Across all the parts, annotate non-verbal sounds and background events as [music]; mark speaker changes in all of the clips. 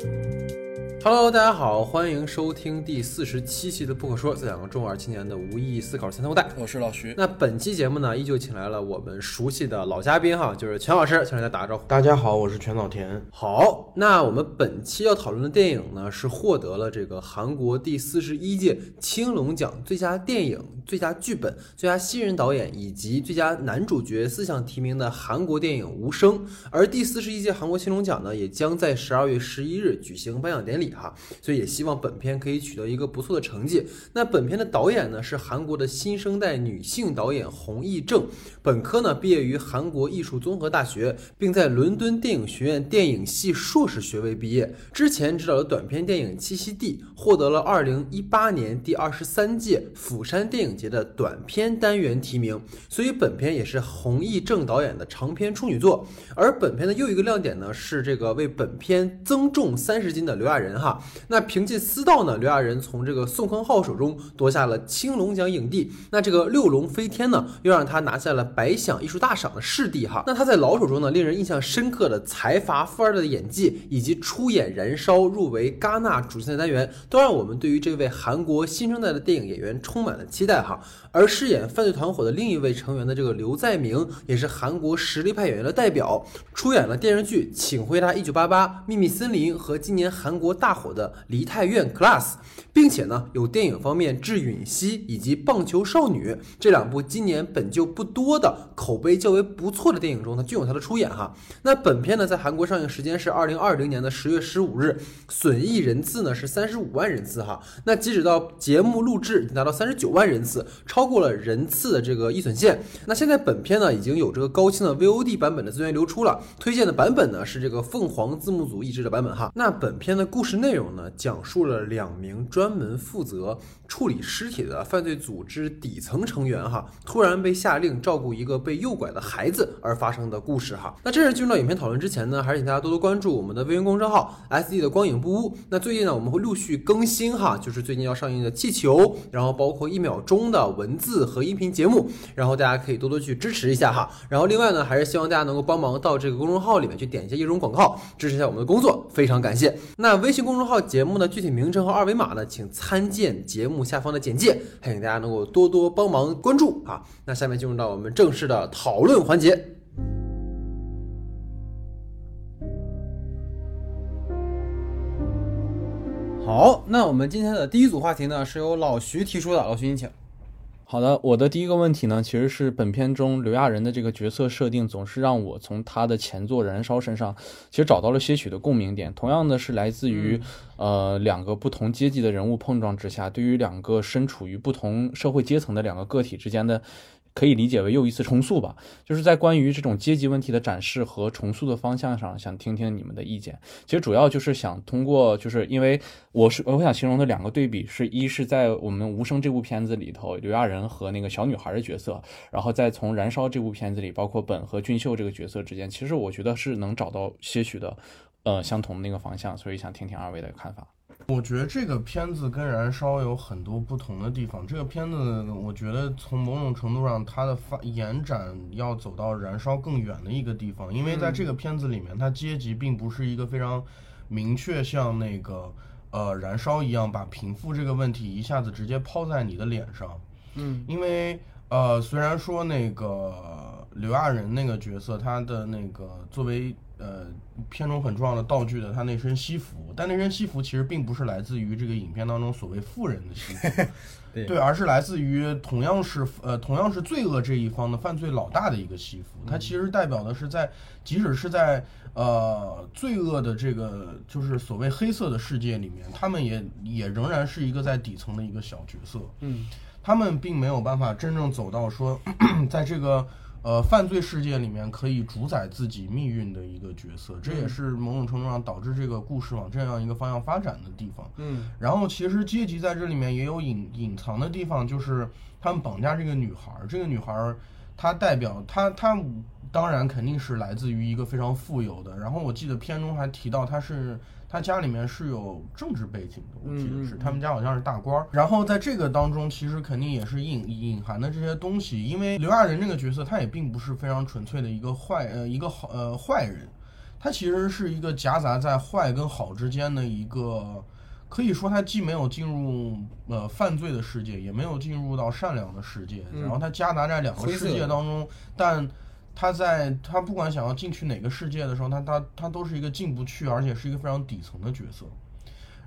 Speaker 1: you Hello，大家好，欢迎收听第四十七期的《不可说》，这两个中二青年的无意义思考三头带。
Speaker 2: 我是老徐。
Speaker 1: 那本期节目呢，依旧请来了我们熟悉的老嘉宾哈，就是全老师，请大家打个招呼。
Speaker 3: 大家好，我是全岛田。
Speaker 1: 好，那我们本期要讨论的电影呢，是获得了这个韩国第四十一届青龙奖最佳电影、最佳剧本、最佳新人导演以及最佳男主角四项提名的韩国电影《无声》。而第四十一届韩国青龙奖呢，也将在十二月十一日举行颁奖典礼。哈，所以也希望本片可以取得一个不错的成绩。那本片的导演呢是韩国的新生代女性导演洪艺正，本科呢毕业于韩国艺术综合大学，并在伦敦电影学院电影系硕士学位毕业。之前执导的短片电影《栖息地》获得了二零一八年第二十三届釜山电影节的短片单元提名。所以本片也是洪艺正导演的长篇处女作。而本片的又一个亮点呢是这个为本片增重三十斤的刘亚仁。哈，那凭借《私道》呢，刘亚仁从这个宋康昊手中夺下了青龙奖影帝。那这个《六龙飞天》呢，又让他拿下了百想艺术大赏的视帝。哈，那他在老手中呢，令人印象深刻的财阀富二代的演技，以及出演《燃烧》入围戛纳主竞赛单元，都让我们对于这位韩国新生代的电影演员充满了期待。哈，而饰演犯罪团伙的另一位成员的这个刘在明，也是韩国实力派演员的代表，出演了电视剧《请回答一九八八》《秘密森林》和今年韩国大。大火的梨泰院 Class，并且呢，有电影方面《致允熙》以及《棒球少女》这两部今年本就不多的口碑较为不错的电影中，它均有他的出演哈。那本片呢，在韩国上映时间是二零二零年的十月十五日，损益人次呢是三十五万人次哈。那截止到节目录制已经达到三十九万人次，超过了人次的这个预损线。那现在本片呢已经有这个高清的 VOD 版本的资源流出了，推荐的版本呢是这个凤凰字幕组译制的版本哈。那本片的故事。内容呢，讲述了两名专门负责处理尸体的犯罪组织底层成员哈，突然被下令照顾一个被诱拐的孩子而发生的故事哈。那正式进入到影片讨论之前呢，还是请大家多多关注我们的微信公众号 S D 的光影不污。那最近呢，我们会陆续更新哈，就是最近要上映的气球，然后包括一秒钟的文字和音频节目，然后大家可以多多去支持一下哈。然后另外呢，还是希望大家能够帮忙到这个公众号里面去点一下一种广告，支持一下我们的工作，非常感谢。那微信公。公众号节目的具体名称和二维码呢，请参见节目下方的简介，还请大家能够多多帮忙关注啊。那下面进入到我们正式的讨论环节。好，那我们今天的第一组话题呢，是由老徐提出的，老徐您请。
Speaker 2: 好的，我的第一个问题呢，其实是本片中刘亚仁的这个角色设定，总是让我从他的前作《燃烧》身上，其实找到了些许的共鸣点。同样的是来自于，呃，两个不同阶级的人物碰撞之下，对于两个身处于不同社会阶层的两个个体之间的。可以理解为又一次重塑吧，就是在关于这种阶级问题的展示和重塑的方向上，想听听你们的意见。其实主要就是想通过，就是因为我是我想形容的两个对比，是一是在我们《无声》这部片子里头，刘亚仁和那个小女孩的角色，然后再从《燃烧》这部片子里，包括本和俊秀这个角色之间，其实我觉得是能找到些许的，呃，相同的那个方向，所以想听听二位的看法。
Speaker 3: 我觉得这个片子跟《燃烧》有很多不同的地方。这个片子，我觉得从某种程度上，它的发延展要走到《燃烧》更远的一个地方。因为在这个片子里面，它阶级并不是一个非常明确，像那个呃《燃烧》一样，把贫富这个问题一下子直接抛在你的脸上。
Speaker 1: 嗯，
Speaker 3: 因为呃，虽然说那个刘亚仁那个角色，他的那个作为。呃，片中很重要的道具的他那身西服，但那身西服其实并不是来自于这个影片当中所谓富人的西服，[laughs]
Speaker 1: 对，
Speaker 3: 而是来自于同样是呃同样是罪恶这一方的犯罪老大的一个西服。它其实代表的是在即使是在呃罪恶的这个就是所谓黑色的世界里面，他们也也仍然是一个在底层的一个小角色。
Speaker 1: 嗯，
Speaker 3: 他们并没有办法真正走到说 [coughs] 在这个。呃，犯罪世界里面可以主宰自己命运的一个角色，这也是某种程度上导致这个故事往这样一个方向发展的地方。
Speaker 1: 嗯，
Speaker 3: 然后其实阶级在这里面也有隐隐藏的地方，就是他们绑架这个女孩，这个女孩她代表她她当然肯定是来自于一个非常富有的，然后我记得片中还提到她是。他家里面是有政治背景的，我记得是他们家好像是大官儿。然后在这个当中，其实肯定也是隐隐含的这些东西。因为刘亚仁这个角色，他也并不是非常纯粹的一个坏呃一个好呃坏人，他其实是一个夹杂在坏跟好之间的一个，可以说他既没有进入呃犯罪的世界，也没有进入到善良的世界，
Speaker 1: 嗯
Speaker 3: 然后他夹杂在两个世界当中，但他在他不管想要进去哪个世界的时候，他他他都是一个进不去，而且是一个非常底层的角色。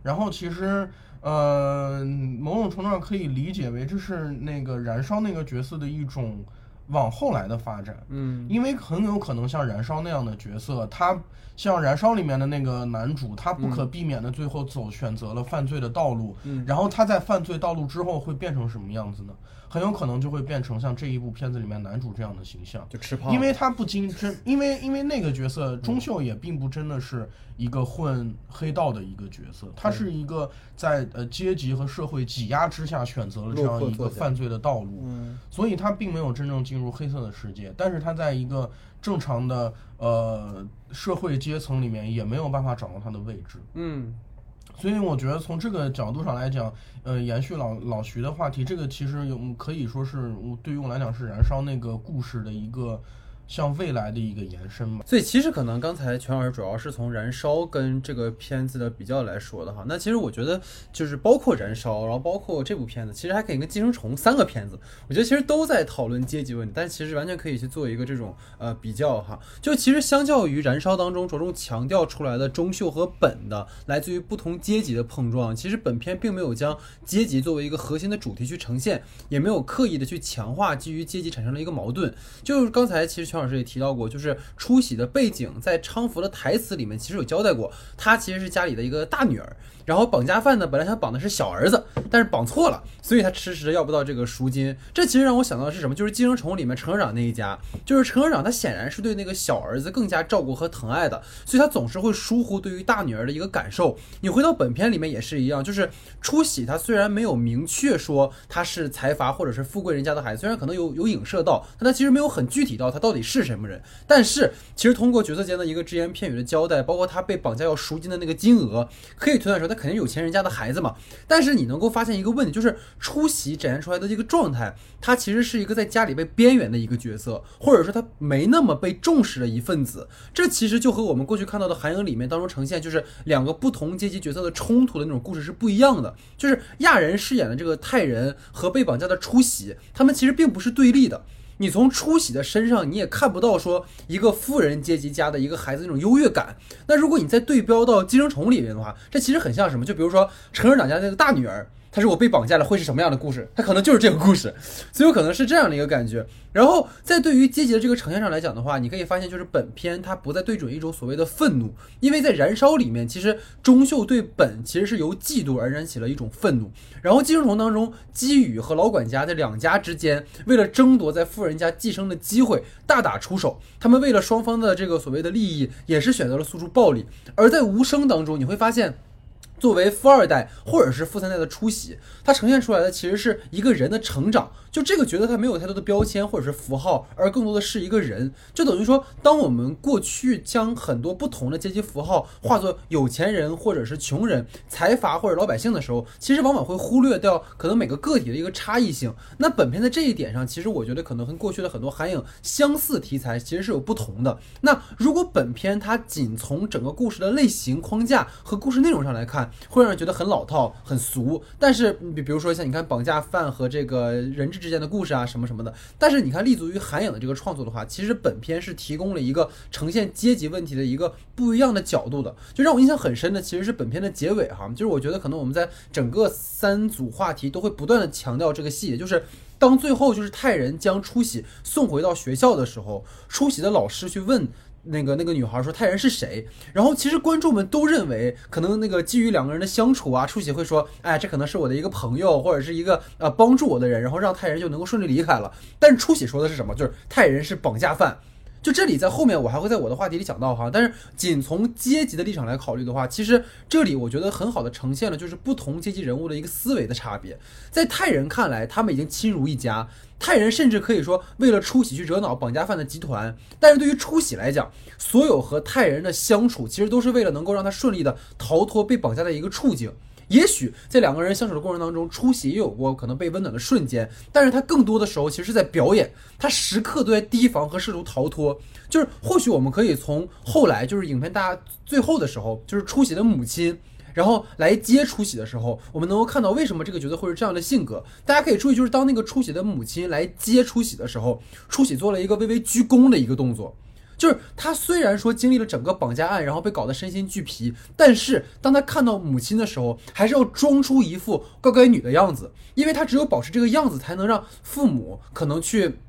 Speaker 3: 然后其实呃，某种程度上可以理解为这是那个燃烧那个角色的一种往后来的发展。
Speaker 1: 嗯
Speaker 3: 因为很有可能像燃烧那样的角色，他像燃烧里面的那个男主，他不可避免的最后走选择了犯罪的道路，
Speaker 1: 嗯
Speaker 3: 然后他在犯罪道路之后会变成什么样子呢？很有可能就会变成像这一部片子里面男主这样的形象。
Speaker 1: 就吃胖，
Speaker 3: 因为他不经真，[laughs] 因为因为那个角色钟秀也并不真的是一个混黑道的一个角色，他是一个在呃阶级和社会挤压之下选择了这样一个犯罪的道路，
Speaker 1: 嗯
Speaker 3: 所以他并没有真正进入黑色的世界，但是他在一个正常的呃社会阶层里面也没有办法找到他的位置。
Speaker 1: 嗯
Speaker 3: 所以我觉得从这个角度上来讲，呃，延续老老徐的话题，这个其实有可以说是我对于我来讲是燃烧那个故事的一个向未来的一个延伸嘛。
Speaker 1: 所以其实可能刚才全老师主要是从《燃烧》跟这个片子的比较来说的哈。那其实我觉得就是包括《燃烧》，然后包括这部片子，其实还可以跟《寄生虫》三个片子，我觉得其实都在讨论阶级问题，但其实完全可以去做一个这种呃比较哈。就其实相较于《燃烧》当中着重强调出来的中秀和本的来自于不同阶级的碰撞，其实本片并没有将阶级作为一个核心的主题去呈现，也没有刻意的去强化基于阶级产生了一个矛盾。就是刚才其实老师也提到过，就是出喜的背景在昌福的台词里面其实有交代过，她其实是家里的一个大女儿。然后绑架犯呢，本来想绑的是小儿子，但是绑错了，所以他迟迟要不到这个赎金。这其实让我想到的是什么？就是《寄生虫》里面陈科长那一家，就是陈科长他显然是对那个小儿子更加照顾和疼爱的，所以他总是会疏忽对于大女儿的一个感受。你回到本片里面也是一样，就是出喜他虽然没有明确说他是财阀或者是富贵人家的孩子，虽然可能有有影射到，但他其实没有很具体到他到底是什么人。但是其实通过角色间的一个只言片语的交代，包括他被绑架要赎金的那个金额，可以推断出他肯定有钱人家的孩子嘛。但是你能够发现一个问题，就是出席展现出来的这个状态，他其实是一个在家里被边缘的一个角色，或者说他没那么被重视的一份子。这其实就和我们过去看到的《韩影》里面当中呈现，就是两个不同阶级角色的冲突的那种故事是不一样的。就是亚人饰演的这个泰人和被绑架的出席，他们其实并不是对立的。你从初喜的身上，你也看不到说一个富人阶级家的一个孩子那种优越感。那如果你再对标到《寄生虫》里面的话，这其实很像什么？就比如说陈科长家那个大女儿，他如果被绑架了，会是什么样的故事？他可能就是这个故事，所以有可能是这样的一个感觉。然后在对于阶级的这个呈现上来讲的话，你可以发现，就是本片它不再对准一种所谓的愤怒，因为在《燃烧》里面，其实钟秀对本其实是由嫉妒而燃起了一种愤怒。然后《寄生虫》当中，基宇和老管家在两家之间，为了争夺在富人家寄生的机会，大打出手。他们为了双方的这个所谓的利益，也是选择了诉诸暴力。而在无声当中，你会发现。作为富二代或者是富三代的出席，它呈现出来的其实是一个人的成长。就这个角色，他没有太多的标签或者是符号，而更多的是一个人。就等于说，当我们过去将很多不同的阶级符号化作有钱人或者是穷人、财阀或者老百姓的时候，其实往往会忽略掉可能每个个体的一个差异性。那本片在这一点上，其实我觉得可能跟过去的很多韩影相似题材其实是有不同的。那如果本片它仅从整个故事的类型框架和故事内容上来看，会让人觉得很老套、很俗。但是，比比如说像你看绑架犯和这个人质之间的故事啊，什么什么的。但是你看立足于韩影的这个创作的话，其实本片是提供了一个呈现阶级问题的一个不一样的角度的。就让我印象很深的，其实是本片的结尾哈，就是我觉得可能我们在整个三组话题都会不断的强调这个细节，就是。当最后就是泰人将出喜送回到学校的时候，出喜的老师去问那个那个女孩说泰人是谁？然后其实观众们都认为，可能那个基于两个人的相处啊，出喜会说，哎，这可能是我的一个朋友或者是一个呃帮助我的人，然后让泰人就能够顺利离开了。但是出喜说的是什么？就是泰人是绑架犯。就这里在后面我还会在我的话题里讲到哈，但是仅从阶级的立场来考虑的话，其实这里我觉得很好的呈现了就是不同阶级人物的一个思维的差别。在泰人看来，他们已经亲如一家，泰人甚至可以说为了出喜去惹恼绑架犯的集团，但是对于出喜来讲，所有和泰人的相处其实都是为了能够让他顺利的逃脱被绑架的一个处境。也许在两个人相处的过程当中，出喜也有过可能被温暖的瞬间，但是他更多的时候其实是在表演，他时刻都在提防和试图逃脱。就是或许我们可以从后来，就是影片大家最后的时候，就是出喜的母亲。然后来接出喜的时候，我们能够看到为什么这个角色会是这样的性格。大家可以注意，就是当那个出喜的母亲来接出喜的时候，出喜做了一个微微鞠躬的一个动作。就是他虽然说经历了整个绑架案，然后被搞得身心俱疲，但是当他看到母亲的时候，还是要装出一副乖乖女的样子，因为他只有保持这个样子，才能让父母可能去。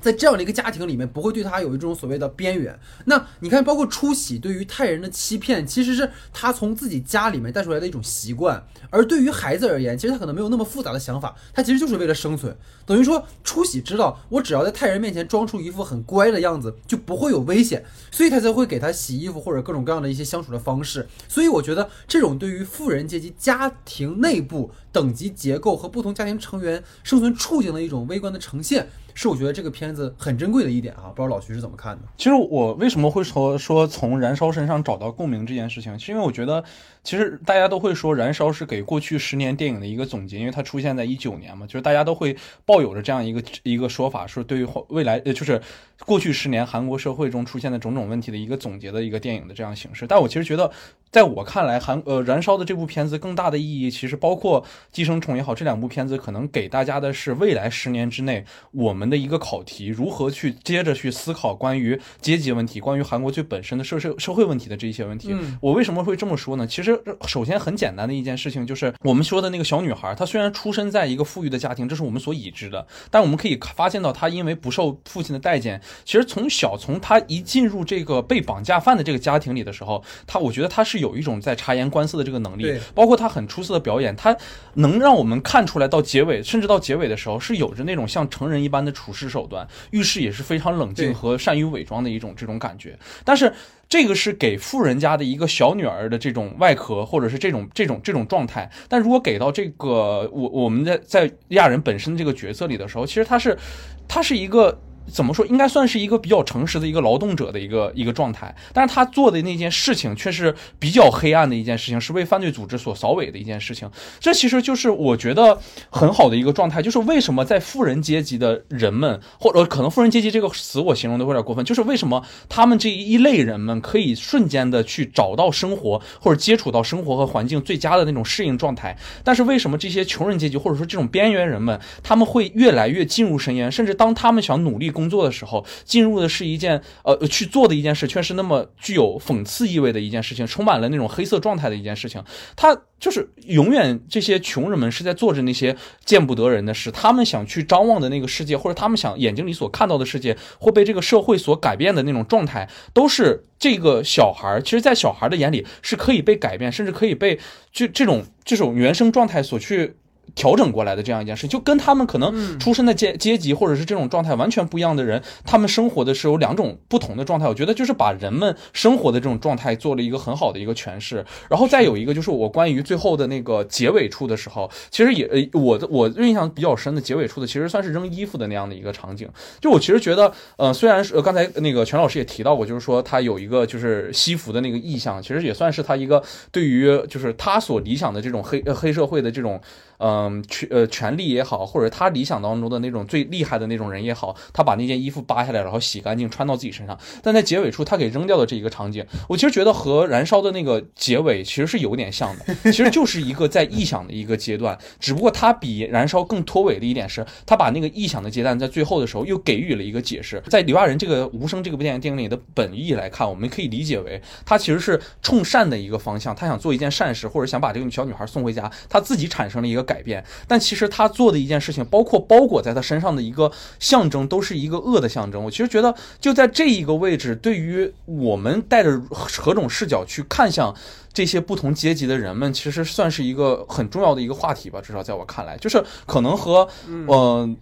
Speaker 1: 在这样的一个家庭里面，不会对他有一种所谓的边缘。那你看，包括出喜对于泰人的欺骗，其实是他从自己家里面带出来的一种习惯。而对于孩子而言，其实他可能没有那么复杂的想法，他其实就是为了生存。等于说，出喜知道我只要在泰人面前装出一副很乖的样子，就不会有危险，所以他才会给他洗衣服或者各种各样的一些相处的方式。所以我觉得，这种对于富人阶级家庭内部等级结构和不同家庭成员生存处境的一种微观的呈现。是我觉得这个片子很珍贵的一点啊，不知道老徐是怎么看的？
Speaker 2: 其实我为什么会说说从燃烧身上找到共鸣这件事情，是因为我觉得。其实大家都会说《燃烧》是给过去十年电影的一个总结，因为它出现在一九年嘛，就是大家都会抱有着这样一个一个说法，说对于未来呃，就是过去十年韩国社会中出现的种种问题的一个总结的一个电影的这样形式。但我其实觉得，在我看来，韩呃《燃烧》的这部片子更大的意义，其实包括《寄生虫》也好，这两部片子可能给大家的是未来十年之内我们的一个考题，如何去接着去思考关于阶级问题、关于韩国最本身的社社社会问题的这一些问题。我为什么会这么说呢？其实。首先，很简单的一件事情就是我们说的那个小女孩，她虽然出生在一个富裕的家庭，这是我们所已知的，但我们可以发现到她因为不受父亲的待见，其实从小从她一进入这个被绑架犯的这个家庭里的时候，她我觉得她是有一种在察言观色的这个能力，包括她很出色的表演，她能让我们看出来到结尾，甚至到结尾的时候是有着那种像成人一般的处事手段，遇事也是非常冷静和善于伪装的一种这种感觉，但是。这个是给富人家的一个小女儿的这种外壳，或者是这种这种这种状态。但如果给到这个我我们在在亚人本身这个角色里的时候，其实他是，他是一个。怎么说，应该算是一个比较诚实的一个劳动者的一个一个状态，但是他做的那件事情却是比较黑暗的一件事情，是为犯罪组织所扫尾的一件事情。这其实就是我觉得很好的一个状态，就是为什么在富人阶级的人们，或者可能富人阶级这个词我形容的有点过分，就是为什么他们这一类人们可以瞬间的去找到生活或者接触到生活和环境最佳的那种适应状态，但是为什么这些穷人阶级或者说这种边缘人们，他们会越来越进入深渊，甚至当他们想努力。工作的时候，进入的是一件呃去做的一件事，却是那么具有讽刺意味的一件事情，充满了那种黑色状态的一件事情。他就是永远这些穷人们是在做着那些见不得人的事，他们想去张望的那个世界，或者他们想眼睛里所看到的世界，会被这个社会所改变的那种状态，都是这个小孩。其实，在小孩的眼里是可以被改变，甚至可以被就这种这种原生状态所去。调整过来的这样一件事，就跟他们可能出身的阶阶级或者是这种状态完全不一样的人，他们生活的是有两种不同的状态。我觉得就是把人们生活的这种状态做了一个很好的一个诠释。然后再有一个就是我关于最后的那个结尾处的时候，其实也我的我印象比较深的结尾处的，其实算是扔衣服的那样的一个场景。就我其实觉得，呃，虽然是刚才那个全老师也提到过，就是说他有一个就是西服的那个意向，其实也算是他一个对于就是他所理想的这种黑黑社会的这种。嗯，权呃权力也好，或者他理想当中的那种最厉害的那种人也好，他把那件衣服扒下来，然后洗干净穿到自己身上。但在结尾处，他给扔掉的这一个场景，我其实觉得和燃烧的那个结尾其实是有点像的，[laughs] 其实就是一个在臆想的一个阶段，只不过他比燃烧更脱尾的一点是，他把那个臆想的阶段在最后的时候又给予了一个解释。在刘亚仁这个无声这个部电影电影里的本意来看，我们可以理解为他其实是冲善的一个方向，他想做一件善事，或者想把这个小女孩送回家，他自己产生了一个。改变，但其实他做的一件事情，包括包裹在他身上的一个象征，都是一个恶的象征。我其实觉得，就在这一个位置，对于我们带着何种视角去看向这些不同阶级的人们，其实算是一个很重要的一个话题吧。至少在我看来，就是可能和嗯。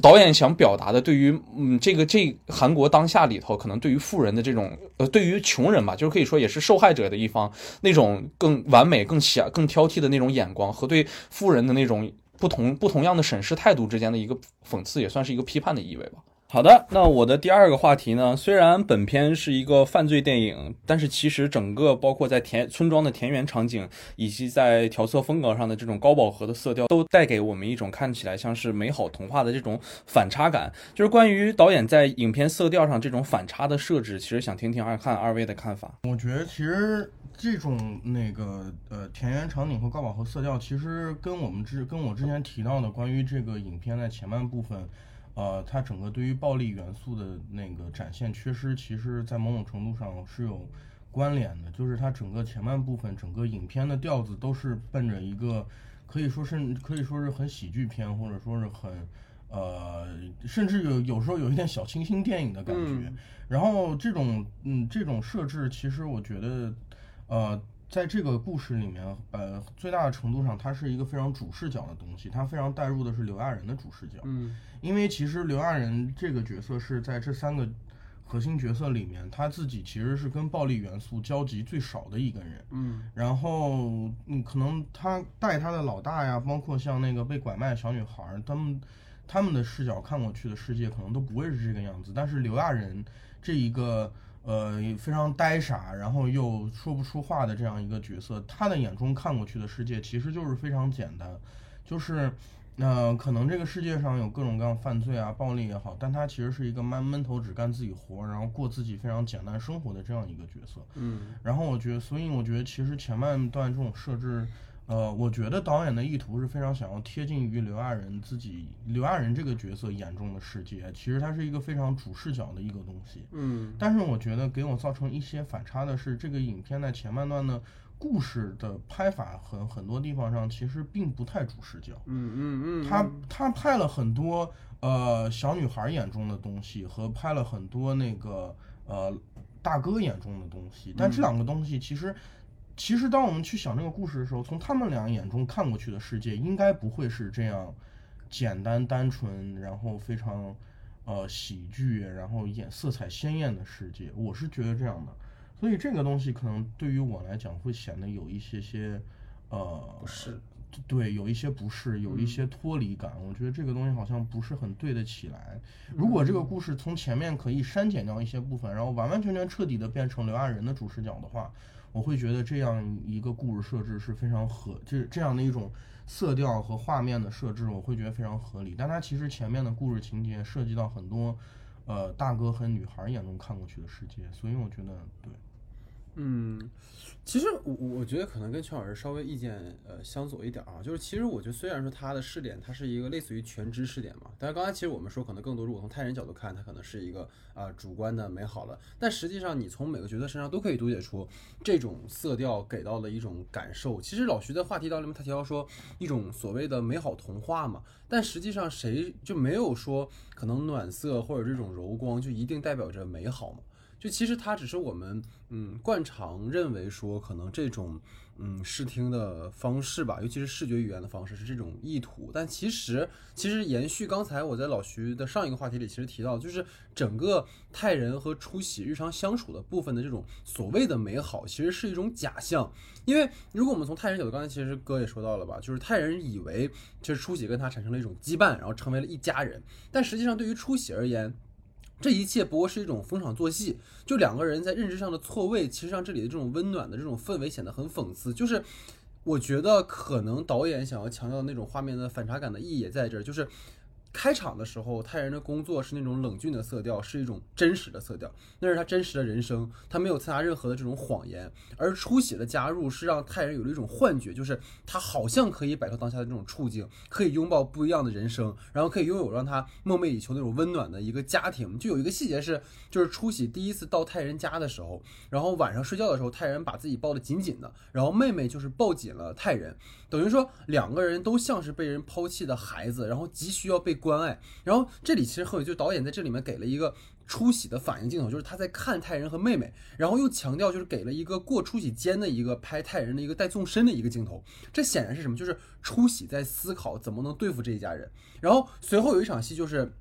Speaker 2: 导演想表达的，对于嗯这个这韩国当下里头，可能对于富人的这种呃，对于穷人吧，就是可以说也是受害者的一方，那种更完美、更狭、更挑剔的那种眼光，和对富人的那种不同不同样的审视态度之间的一个讽刺，也算是一个批判的意味吧。好的，那我的第二个话题呢？虽然本片是一个犯罪电影，但是其实整个包括在田村庄的田园场景，以及在调色风格上的这种高饱和的色调，都带给我们一种看起来像是美好童话的这种反差感。就是关于导演在影片色调上这种反差的设置，其实想听听二看二位的看法。
Speaker 3: 我觉得其实这种那个呃田园场景和高饱和色调，其实跟我们之跟我之前提到的关于这个影片的前半部分。呃，它整个对于暴力元素的那个展现缺失，其实，在某种程度上是有关联的。就是它整个前半部分，整个影片的调子都是奔着一个可以说是可以说是很喜剧片，或者说是很呃，甚至有有时候有一点小清新电影的感觉。然后这种嗯这种设置，其实我觉得呃。在这个故事里面，呃，最大的程度上，它是一个非常主视角的东西，它非常带入的是刘亚仁的主视角。
Speaker 1: 嗯，
Speaker 3: 因为其实刘亚仁这个角色是在这三个核心角色里面，他自己其实是跟暴力元素交集最少的一个人。
Speaker 1: 嗯，
Speaker 3: 然后，嗯，可能他带他的老大呀，包括像那个被拐卖小女孩，他们他们的视角看过去的世界，可能都不会是这个样子。但是刘亚仁这一个。呃，非常呆傻，然后又说不出话的这样一个角色，他的眼中看过去的世界其实就是非常简单，就是，呃，可能这个世界上有各种各样犯罪啊、暴力也好，但他其实是一个闷闷头只干自己活，然后过自己非常简单生活的这样一个角色。
Speaker 1: 嗯，
Speaker 3: 然后我觉得，所以我觉得其实前半段这种设置。呃，我觉得导演的意图是非常想要贴近于刘亚仁自己，刘亚仁这个角色眼中的世界。其实它是一个非常主视角的一个东西。
Speaker 1: 嗯，
Speaker 3: 但是我觉得给我造成一些反差的是，这个影片在前半段的故事的拍法很很多地方上其实并不太主视角。
Speaker 1: 嗯嗯嗯，
Speaker 3: 他他拍了很多呃小女孩眼中的东西和拍了很多那个呃大哥眼中的东西，但这两个东西其实。其实，当我们去想这个故事的时候，从他们俩眼中看过去的世界，应该不会是这样简单单纯，然后非常呃喜剧，然后演色彩鲜艳的世界。我是觉得这样的，所以这个东西可能对于我来讲会显得有一些些呃
Speaker 1: 不是，
Speaker 3: 对，有一些不适，有一些脱离感。我觉得这个东西好像不是很对得起来。如果这个故事从前面可以删减掉一些部分，然后完完全全彻底的变成刘亚仁的主视角的话。我会觉得这样一个故事设置是非常合，这这样的一种色调和画面的设置，我会觉得非常合理。但它其实前面的故事情节涉及到很多，呃，大哥和女孩眼中看过去的世界，所以我觉得对。
Speaker 1: 嗯，其实我我觉得可能跟全老师稍微意见呃相左一点啊，就是其实我觉得虽然说他的视点它是一个类似于全知视点嘛，但是刚才其实我们说可能更多如果从泰人角度看，它可能是一个啊主观的美好了，但实际上你从每个角色身上都可以读解出这种色调给到的一种感受。其实老徐的话题当中他提到说一种所谓的美好童话嘛，但实际上谁就没有说可能暖色或者这种柔光就一定代表着美好嘛？就其实它只是我们嗯惯常认为说可能这种嗯视听的方式吧，尤其是视觉语言的方式是这种意图，但其实其实延续刚才我在老徐的上一个话题里其实提到，就是整个泰人和初喜日常相处的部分的这种所谓的美好，其实是一种假象。因为如果我们从泰人角度，刚才其实哥也说到了吧，就是泰人以为其实初喜跟他产生了一种羁绊，然后成为了一家人，但实际上对于初喜而言。这一切不过是一种逢场作戏，就两个人在认知上的错位，其实让这里的这种温暖的这种氛围显得很讽刺。就是我觉得可能导演想要强调那种画面的反差感的意义也在这儿，就是。开场的时候，泰人的工作是那种冷峻的色调，是一种真实的色调，那是他真实的人生，他没有参加任何的这种谎言。而出血的加入是让泰人有了一种幻觉，就是他好像可以摆脱当下的这种处境，可以拥抱不一样的人生，然后可以拥有让他梦寐以求那种温暖的一个家庭。就有一个细节是，就是出喜第一次到泰人家的时候，然后晚上睡觉的时候，泰人把自己抱得紧紧的，然后妹妹就是抱紧了泰人，等于说两个人都像是被人抛弃的孩子，然后急需要被。关爱，然后这里其实很有，就导演在这里面给了一个出喜的反应镜头，就是他在看泰人和妹妹，然后又强调就是给了一个过出喜间的一个拍泰人的一个带纵深的一个镜头，这显然是什么？就是出喜在思考怎么能对付这一家人。然后随后有一场戏就是。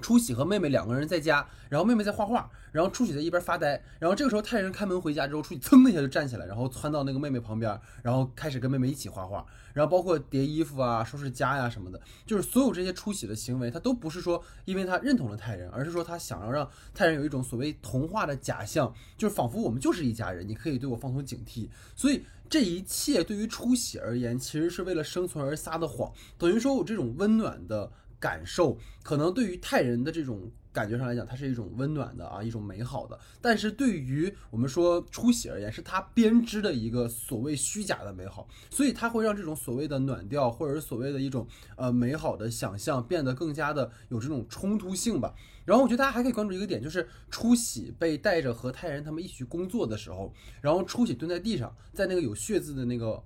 Speaker 1: 初喜和妹妹两个人在家，然后妹妹在画画，然后初喜在一边发呆，然后这个时候太人开门回家之后，初喜噌的一下就站起来，然后窜到那个妹妹旁边，然后开始跟妹妹一起画画，然后包括叠衣服啊、收拾家呀、什么的，就是所有这些初喜的行为，他都不是说因为他认同了太人，而是说他想要让太人有一种所谓童话的假象，就是仿佛我们就是一家人，你可以对我放松警惕，所以。这一切对于初喜而言，其实是为了生存而撒的谎，等于说我这种温暖的感受，可能对于泰人的这种感觉上来讲，它是一种温暖的啊，一种美好的。但是对于我们说初喜而言，是他编织的一个所谓虚假的美好，所以它会让这种所谓的暖调，或者是所谓的一种呃美好的想象，变得更加的有这种冲突性吧。然后我觉得大家还可以关注一个点，就是初喜被带着和泰人他们一起工作的时候，然后初喜蹲在地上，在那个有血渍的那个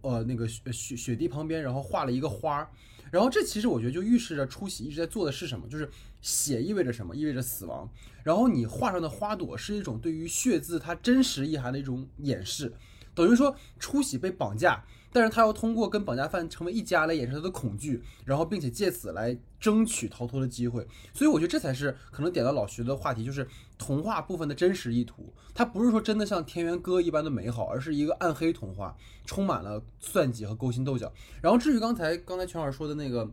Speaker 1: 呃那个雪雪雪地旁边，然后画了一个花儿。然后这其实我觉得就预示着初喜一直在做的是什么，就是血意味着什么，意味着死亡。然后你画上的花朵是一种对于血字它真实意涵的一种掩饰，等于说初喜被绑架。但是他要通过跟绑架犯成为一家来掩饰他的恐惧，然后并且借此来争取逃脱的机会。所以我觉得这才是可能点到老徐的话题，就是童话部分的真实意图。它不是说真的像田园歌一般的美好，而是一个暗黑童话，充满了算计和勾心斗角。然后至于刚才刚才全老师说的那个。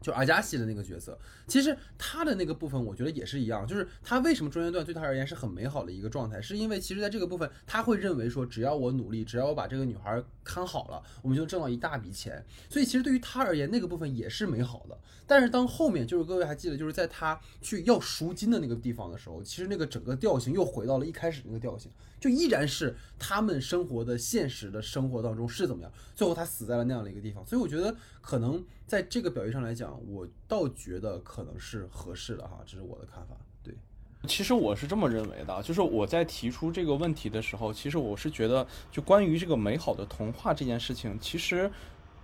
Speaker 1: 就阿加西的那个角色，其实他的那个部分，我觉得也是一样，就是他为什么中间段对他而言是很美好的一个状态，是因为其实在这个部分，他会认为说，只要我努力，只要我把这个女孩看好了，我们就挣到一大笔钱。所以其实对于他而言，那个部分也是美好的。但是当后面就是各位还记得，就是在他去要赎金的那个地方的时候，其实那个整个调性又回到了一开始那个调性，就依然是他们生活的现实的生活当中是怎么样，最后他死在了那样的一个地方。所以我觉得可能在这个表意上来讲。我倒觉得可能是合适的哈，这是我的看法。对，
Speaker 2: 其实我是这么认为的，就是我在提出这个问题的时候，其实我是觉得，就关于这个美好的童话这件事情，其实，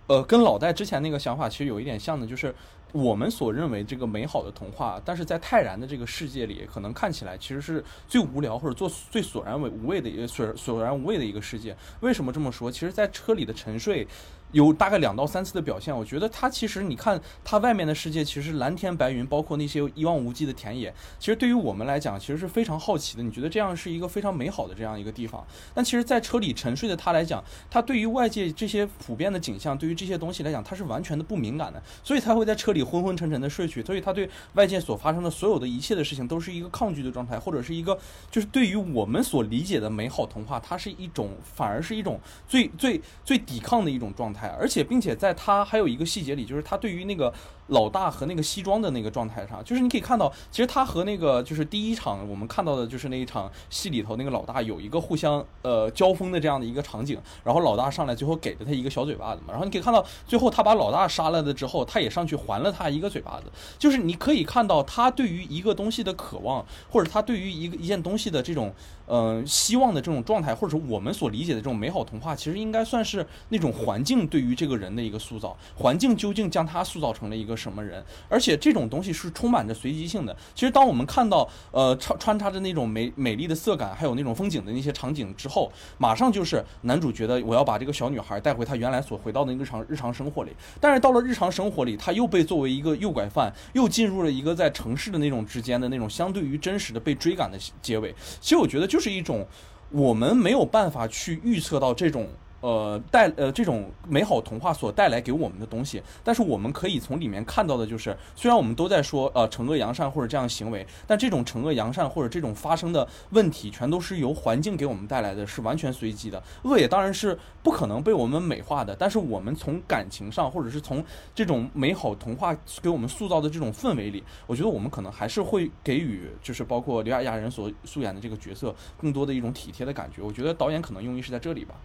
Speaker 2: 呃，跟老戴之前那个想法其实有一点像的，就是我们所认为这个美好的童话，但是在泰然的这个世界里，可能看起来其实是最无聊或者做最索然为无味的一个索索然无味的一个世界。为什么这么说？其实，在车里的沉睡。有大概两到三次的表现，我觉得它其实你看它外面的世界，其实蓝天白云，包括那些一望无际的田野，其实对于我们来讲，其实是非常好奇的。你觉得这样是一个非常美好的这样一个地方？但其实，在车里沉睡的他来讲，他对于外界这些普遍的景象，对于这些东西来讲，他是完全的不敏感的，所以他会在车里昏昏沉沉的睡去。所以他对外界所发生的所有的一切的事情，都是一个抗拒的状态，或者是一个就是对于我们所理解的美好童话，它是一种反而是一种最最最抵抗的一种状态，而且并且在他还有一个细节里，就是他对于那个。老大和那个西装的那个状态上，就是你可以看到，其实他和那个就是第一场我们看到的，就是那一场戏里头那个老大有一个互相呃交锋的这样的一个场景，然后老大上来最后给了他一个小嘴巴子嘛，然后你可以看到最后他把老大杀了的之后，他也上去还了他一个嘴巴子，就是你可以看到他对于一个东西的渴望，或者他对于一个一件东西的这种嗯希望的这种状态，或者说我们所理解的这种美好童话，其实应该算是那种环境对于这个人的一个塑造，环境究竟将他塑造成了一个。什么人？而且这种东西是充满着随机性的。其实，当我们看到呃穿穿插着那种美美丽的色感，还有那种风景的那些场景之后，马上就是男主觉得我要把这个小女孩带回他原来所回到的日常日常生活里。但是到了日常生活里，他又被作为一个诱拐犯，又进入了一个在城市的那种之间的那种相对于真实的被追赶的结尾。其实我觉得就就是一种我们没有办法去预测到这种。呃，带呃这种美好童话所带来给我们的东西，但是我们可以从里面看到的就是，虽然我们都在说呃惩恶扬善或者这样行为，但这种惩恶扬善或者这种发生的问题，全都是由环境给我们带来的，是完全随机的。恶也当然是不可能被我们美化的，但是我们从感情上，或者是从这种美好童话给我们塑造的这种氛围里，我觉得我们可能还是会给予，就是包括刘亚亚人所素演的这个角色，更多的一种体贴的感觉。我觉得导演可能用意是在这里吧。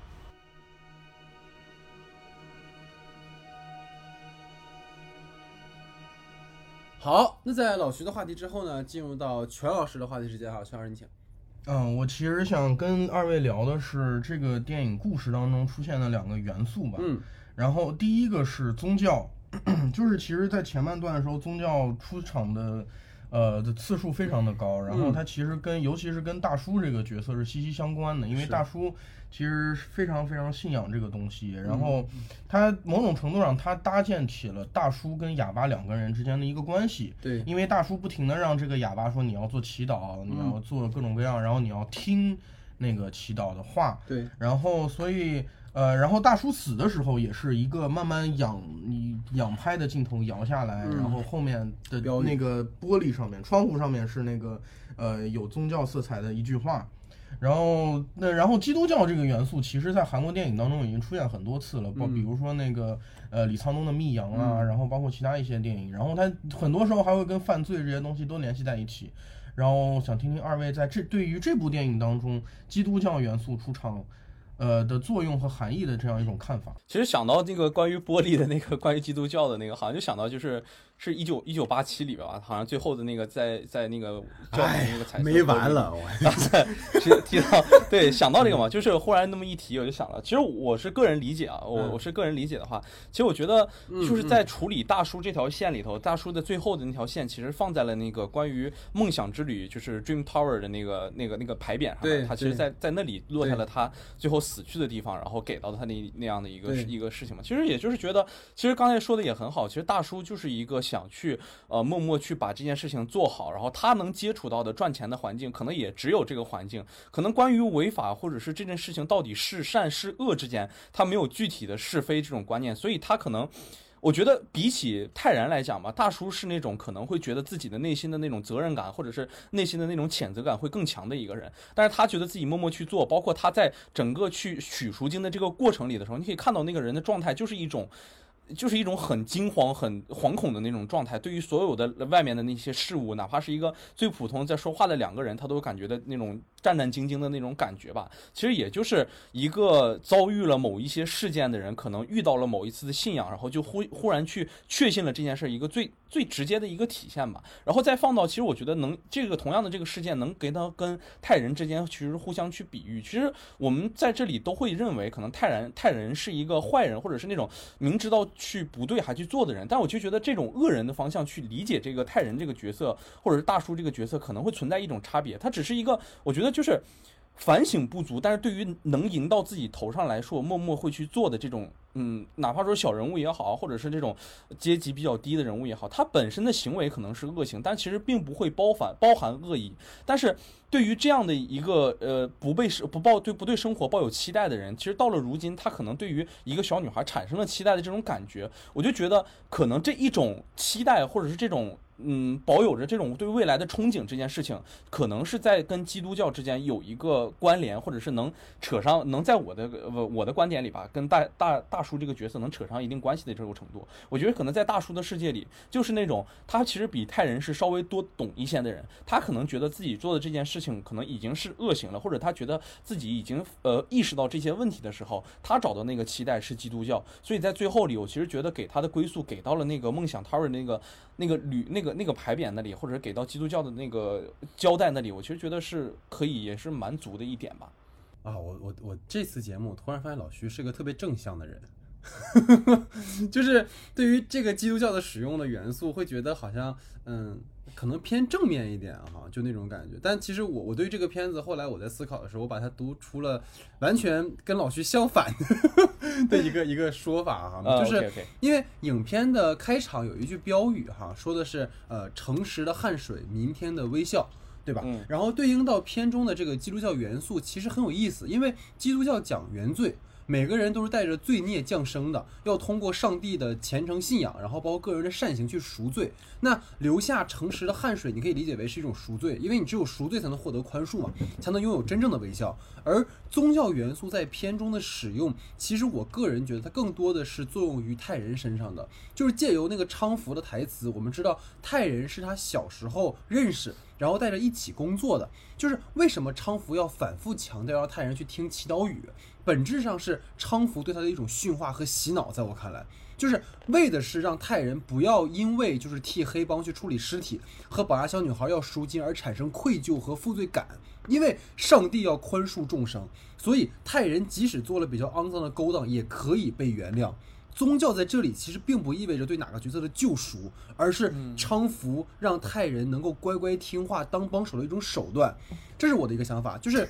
Speaker 1: 好，那在老徐的话题之后呢，进入到全老师的话题时间哈，全老师你请。
Speaker 3: 嗯，我其实想跟二位聊的是这个电影故事当中出现的两个元素吧。
Speaker 1: 嗯，
Speaker 3: 然后第一个是宗教，[clears throat] 就是其实，在前半段的时候，宗教出场的呃的次数非常的高，然后
Speaker 1: 嗯。
Speaker 3: 他其实跟尤其是跟大叔这个角色是息息相关的，因为大叔其实非常非常信仰这个东西，然
Speaker 1: 嗯
Speaker 3: 后他某种程度上他搭建起了大叔跟哑巴两个人之间的一个关系，
Speaker 1: 对，
Speaker 3: 因为大叔不停的让这个哑巴说你要做祈祷，你要做各种各样，然后你要听那个祈祷的话，
Speaker 1: 对，
Speaker 3: 然后所以呃，然后大叔死的时候也是一个慢慢仰你仰拍的镜头摇下来，
Speaker 1: 嗯
Speaker 3: 然后后面的
Speaker 1: 标语
Speaker 3: 那个玻璃上面、窗户上面是那个呃有宗教色彩的一句话。然后，那然后基督教这个元素，其实在韩国电影当中已经出现很多次了，包
Speaker 1: 嗯
Speaker 3: 比如说那个呃李沧东的《密阳》啊，然后包括其他一些电影，然后他很多时候还会跟犯罪这些东西都联系在一起。然后想听听二位在这对于这部电影当中基督教元素出场，呃的作用和含义的这样一种看法。
Speaker 2: 其实想到那个关于玻璃的那个关于基督教的那个，好像就想到就是是一九一九八七里边吧，好像最后的那个在在那个教堂那个彩色
Speaker 1: 没完了，我
Speaker 2: 其实提到对想到这个嘛，就是忽然那么一提，我就想了，其实我是个人理解啊，我
Speaker 1: 嗯
Speaker 2: 我是个人理解的话，其实我觉得就是在处理大叔这条线里头，大叔的最后的那条线，其实放在了那个关于梦想之旅，就是 Dream Tower 的那个那个那个牌匾上
Speaker 1: 对，
Speaker 2: 他其实在在那里落下了他最后死去的地方，然后给到他那那样的一个一个事情嘛。其实也就是觉得，其实刚才说的也很好，其实大叔就是一个想去呃默默去把这件事情做好，然后他能接触到的赚钱的环境，可能也只有这个环境。可能关于违法或者是这件事情到底是善是恶之间，他没有具体的是非这种观念，所以他可能。我觉得比起泰然来讲吧，大叔是那种可能会觉得自己的内心的那种责任感，或者是内心的那种谴责感会更强的一个人。但是他觉得自己默默去做，包括他在整个去取赎金的这个过程里的时候，你可以看到那个人的状态就是一种。就是一种很惊慌、很惶恐的那种状态，对于所有的外面的那些事物，哪怕是一个最普通在说话的两个人，他都感觉的那种战战兢兢的那种感觉吧。其实也就是一个遭遇了某一些事件的人，可能遇到了某一次的信仰，然后就忽忽然去确信了这件事一个最最直接的一个体现吧。然后再放到，其实我觉得能这个同样的这个事件能给他跟泰人之间其实互相去比喻。其实我们在这里都会认为，可能泰然泰人是一个坏人，或者是那种明知道去不对还去做的人。但我就觉得这种恶人的方向去理解这个泰人这个角色，或者是大叔这个角色，可能会存在一种差别。他只是一个，我觉得就是。反省不足，但是对于能赢到自己头上来说，默默会去做的这种，嗯，哪怕说小人物也好，或者是这种阶级比较低的人物也好，他本身的行为可能是恶行，但其实并不会包含包含恶意。但是对于这样的一个呃不被生不抱对不对生活抱有期待的人，其实到了如今，他可能对于一个小女孩产生了期待的这种感觉，我就觉得可能这一种期待或者是这种。嗯，保有着这种对未来的憧憬，这件事情可能是在跟基督教之间有一个关联，或者是能扯上，能在我的呃我的观点里吧，跟大大大叔这个角色能扯上一定关系的这种程度。我觉得可能在大叔的世界里，就是那种他其实比泰人是稍微多懂一些的人，他可能觉得自己做的这件事情可能已经是恶行了，或者他觉得自己已经呃意识到这些问题的时候，他找到那个期待是基督教，所以在最后里，我其实觉得给他的归宿给到了那个梦想 tower 那个那个旅那个那个牌匾那里，或者给到基督教的那个交代那里，我其实觉得是可以，也是蛮足的一点吧。
Speaker 1: 啊，我我我这次节目突然发现老徐是个特别正向的人，[laughs] 就是对于这个基督教的使用的元素，会觉得好像嗯，可能偏正面一点哈，就那种感觉。但其实我我对这个片子后来我在思考的时候，我把它读出了完全跟老徐相反的 [laughs] 一个一个说法哈，
Speaker 2: 呃
Speaker 1: 就是。因为影片的开场有一句标语哈，说的是呃诚实的汗水，明天的微笑，对吧？
Speaker 2: 嗯
Speaker 1: 然后对应到片中的这个基督教元素，其实很有意思，因为基督教讲原罪。每个人都是带着罪孽降生的，要通过上帝的虔诚信仰，然后包括个人的善行去赎罪。那留下诚实的汗水，你可以理解为是一种赎罪，因为你只有赎罪才能获得宽恕嘛，才能拥有真正的微笑。而宗教元素在片中的使用，其实我个人觉得它更多的是作用于泰人身上的，就是借由那个昌福的台词，我们知道泰人是他小时候认识，然后带着一起工作的。就是为什么昌福要反复强调让泰人去听祈祷语，本质上是昌福对他的一种驯化和洗脑，在我看来。就是为的是让泰人不要因为就是替黑帮去处理尸体和绑架小女孩要赎金而产生愧疚和负罪感，因为上帝要宽恕众生，所以泰人即使做了比较肮脏的勾当，也可以被原谅。宗教在这里其实并不意味着对哪个角色的救赎，而是昌福让泰人能够乖乖听话当帮手的一种手段。这是我的一个想法，就是。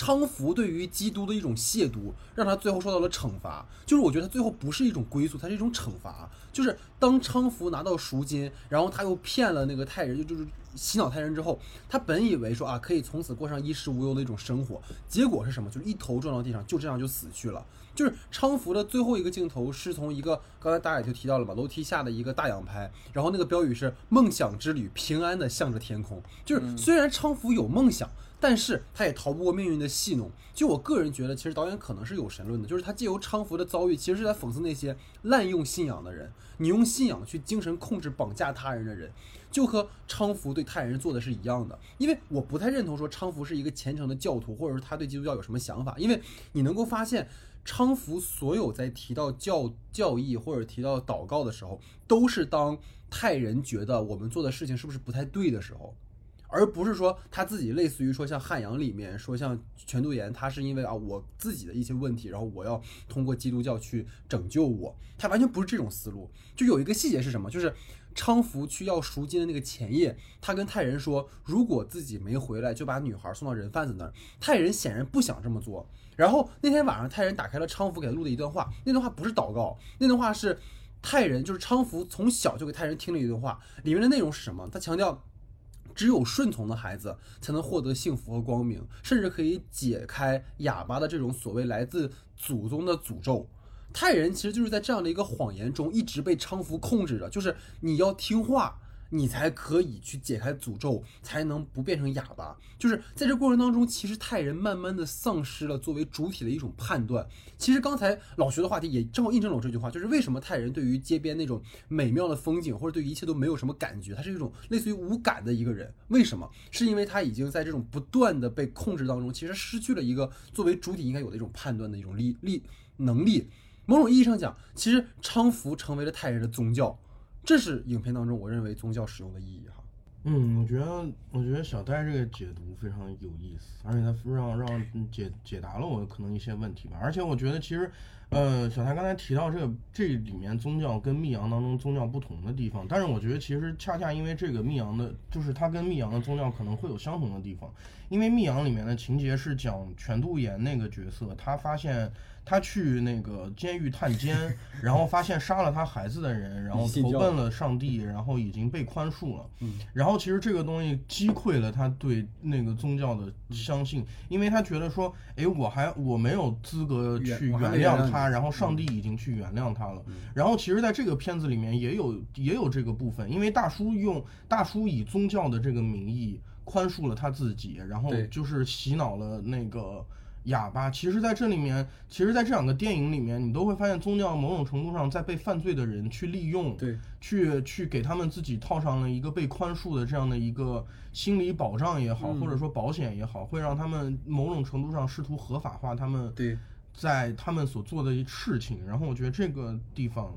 Speaker 1: 搀扶对于基督的一种亵渎，让他最后受到了惩罚。就是我觉得他最后不是一种归宿，它是一种惩罚。就是当昌福拿到赎金，然后他又骗了那个泰人，就就是洗脑泰人之后，他本以为说啊可以从此过上衣食无忧的一种生活，结果是什么？就是一头撞到地上，就这样就死去了。就是昌福的最后一个镜头是从一个刚才大家也就提到了嘛，楼梯下的一个大仰拍，然后那个标语是“梦想之旅，平安的向着天空”。就是虽然昌福有梦想。但是他也逃不过命运的戏弄。就我个人觉得，其实导演可能是有神论的，就是他借由昌福的遭遇，其实是在讽刺那些滥用信仰的人。你用信仰去精神控制、绑架他人的人，就和昌福对泰人做的是一样的。因为我不太认同说昌福是一个虔诚的教徒，或者说他对基督教有什么想法。因为你能够发现，昌福所有在提到教教义或者提到祷告的时候，都是当泰人觉得我们做的事情是不是不太对的时候。而不是说他自己类似于说像汉阳里面说像全度妍，他是因为啊我自己的一些问题，然后我要通过基督教去拯救我，他完全不是这种思路。就有一个细节是什么？就是昌福去要赎金的那个前夜，他跟泰人说，如果自己没回来，就把女孩送到人贩子那儿。泰人显然不想这么做。然后那天晚上，泰人打开了昌福给他录的一段话，那段话不是祷告，那段话是泰人就是昌福从小就给泰人听了一段话，里面的内容是什么？他强调。只有顺从的孩子才能获得幸福和光明，甚至可以解开哑巴的这种所谓来自祖宗的诅咒。泰人其实就是在这样的一个谎言中一直被昌福控制着，就是你要听话。你才可以去解开诅咒，才能不变成哑巴。就是在这过程当中，其实泰人慢慢的丧失了作为主体的一种判断。其实刚才老徐的话题也正好印证了我这句话，就是为什么泰人对于街边那种美妙的风景，或者对一切都没有什么感觉，他是一种类似于无感的一个人。为什么？是因为他已经在这种不断的被控制当中，其实失去了一个作为主体应该有的一种判断的一种力力能力。某种意义上讲，其实昌福成为了泰人的宗教。这是影片当中我认为宗教使用的意义哈。
Speaker 3: 嗯，我觉得我觉得小戴这个解读非常有意思，而且他让让解解答了我可能一些问题吧。而且我觉得其实，呃，小谭刚才提到这个这里面宗教跟密阳当中宗教不同的地方，但是我觉得其实恰恰因为这个密阳的，就是它跟密阳的宗教可能会有相同的地方，因为密阳里面的情节是讲全度妍那个角色，他发现。他去那个监狱探监，然后发现杀了他孩子的人，然后投奔了上帝，然后已经被宽恕了。嗯，然后其实这个东西击溃了他对那个宗教的相信，因为他觉得说，哎，我还我没有资格去原谅他，然后上帝已经去原谅他了。然后其实在这个片子里面也有也有这个部分，因为大叔用大叔以宗教的这个名义宽恕了他自己，然后就是洗脑了那个。哑巴，其实在这里面，其实在这两个电影里面，你都会发现宗教某种程度上在被犯罪的人去利用，
Speaker 1: 对，
Speaker 3: 去去给他们自己套上了一个被宽恕的这样的一个心理保障也好，或者说保险也好，会让他们某种程度上试图合法化他们
Speaker 1: 对
Speaker 3: 在他们所做的事情。然后我觉得这个地方，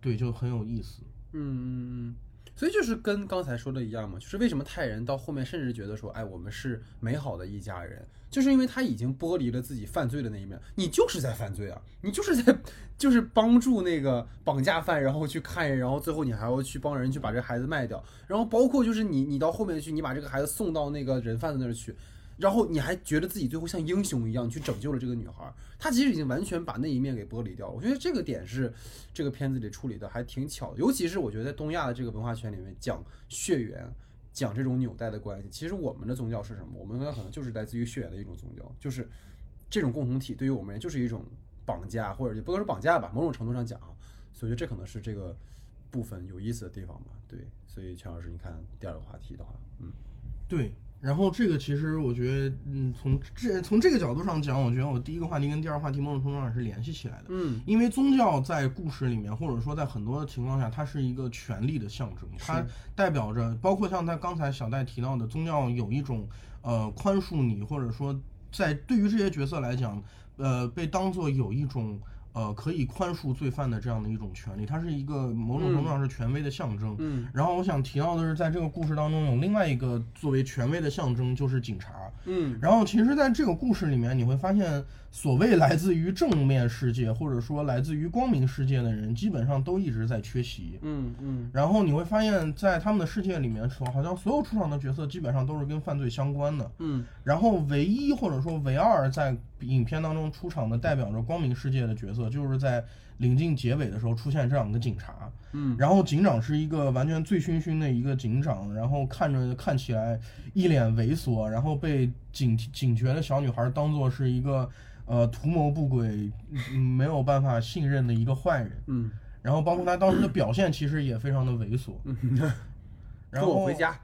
Speaker 3: 对，就很有意思。
Speaker 1: 嗯。所以就是跟刚才说的一样嘛，就是为什么泰人到后面甚至觉得说，哎，我们是美好的一家人，就是因为他已经剥离了自己犯罪的那一面。你就是在犯罪啊，你就是在就是帮助那个绑架犯，然后去看人，然后最后你还要去帮人去把这孩子卖掉，然后包括就是你你到后面去，你把这个孩子送到那个人贩子那儿去。然后你还觉得自己最后像英雄一样去拯救了这个女孩，他其实已经完全把那一面给剥离掉了。我觉得这个点是这个片子里处理的还挺巧的，尤其是我觉得在东亚的这个文化圈里面讲血缘，讲这种纽带的关系，其实我们的宗教是什么？我们可能就是来自于血缘的一种宗教，就是这种共同体对于我们就是一种绑架，或者也不能说绑架吧，某种程度上讲，所以这可能是这个部分有意思的地方吧。对，所以钱老师，你看第二个话题的话，嗯，
Speaker 3: 对。然后这个其实我觉得，嗯，从这从这个角度上讲，我觉得我第一个话题跟第二个话题某种程度上是联系起来的。
Speaker 1: 嗯，
Speaker 3: 因为宗教在故事里面，或者说在很多的情况下，它是一个权力的象征，它代表着，包括像他刚才小戴提到的，宗教有一种呃宽恕你，或者说在对于这些角色来讲，呃，被当做有一种呃可以宽恕罪犯的这样的一种权利，它是一个某种程度上是权威的象征。
Speaker 1: 嗯
Speaker 3: 然后我想提到的是，在这个故事当中有另外一个作为权威的象征，就是警察。
Speaker 1: 嗯
Speaker 3: 然后，其实，在这个故事里面，你会发现，所谓来自于正面世界，或者说来自于光明世界的人，基本上都一直在缺席。
Speaker 1: 嗯嗯
Speaker 3: 然后你会发现，在他们的世界里面，说好像所有出场的角色基本上都是跟犯罪相关的。
Speaker 1: 嗯
Speaker 3: 然后，唯一或者说唯二在影片当中出场的代表着光明世界的角色，就是在临近结尾的时候出现这样一个警察。
Speaker 1: 嗯
Speaker 3: 然后警长是一个完全醉醺醺的一个警长，然后看着看起来一脸猥琐，然后被警警觉的小女孩当做是一个呃图谋不轨、嗯没有办法信任的一个坏人。
Speaker 1: 嗯，
Speaker 3: 然后包括他当时的表现其实也非常的猥琐。[laughs] 然后
Speaker 1: 我回家。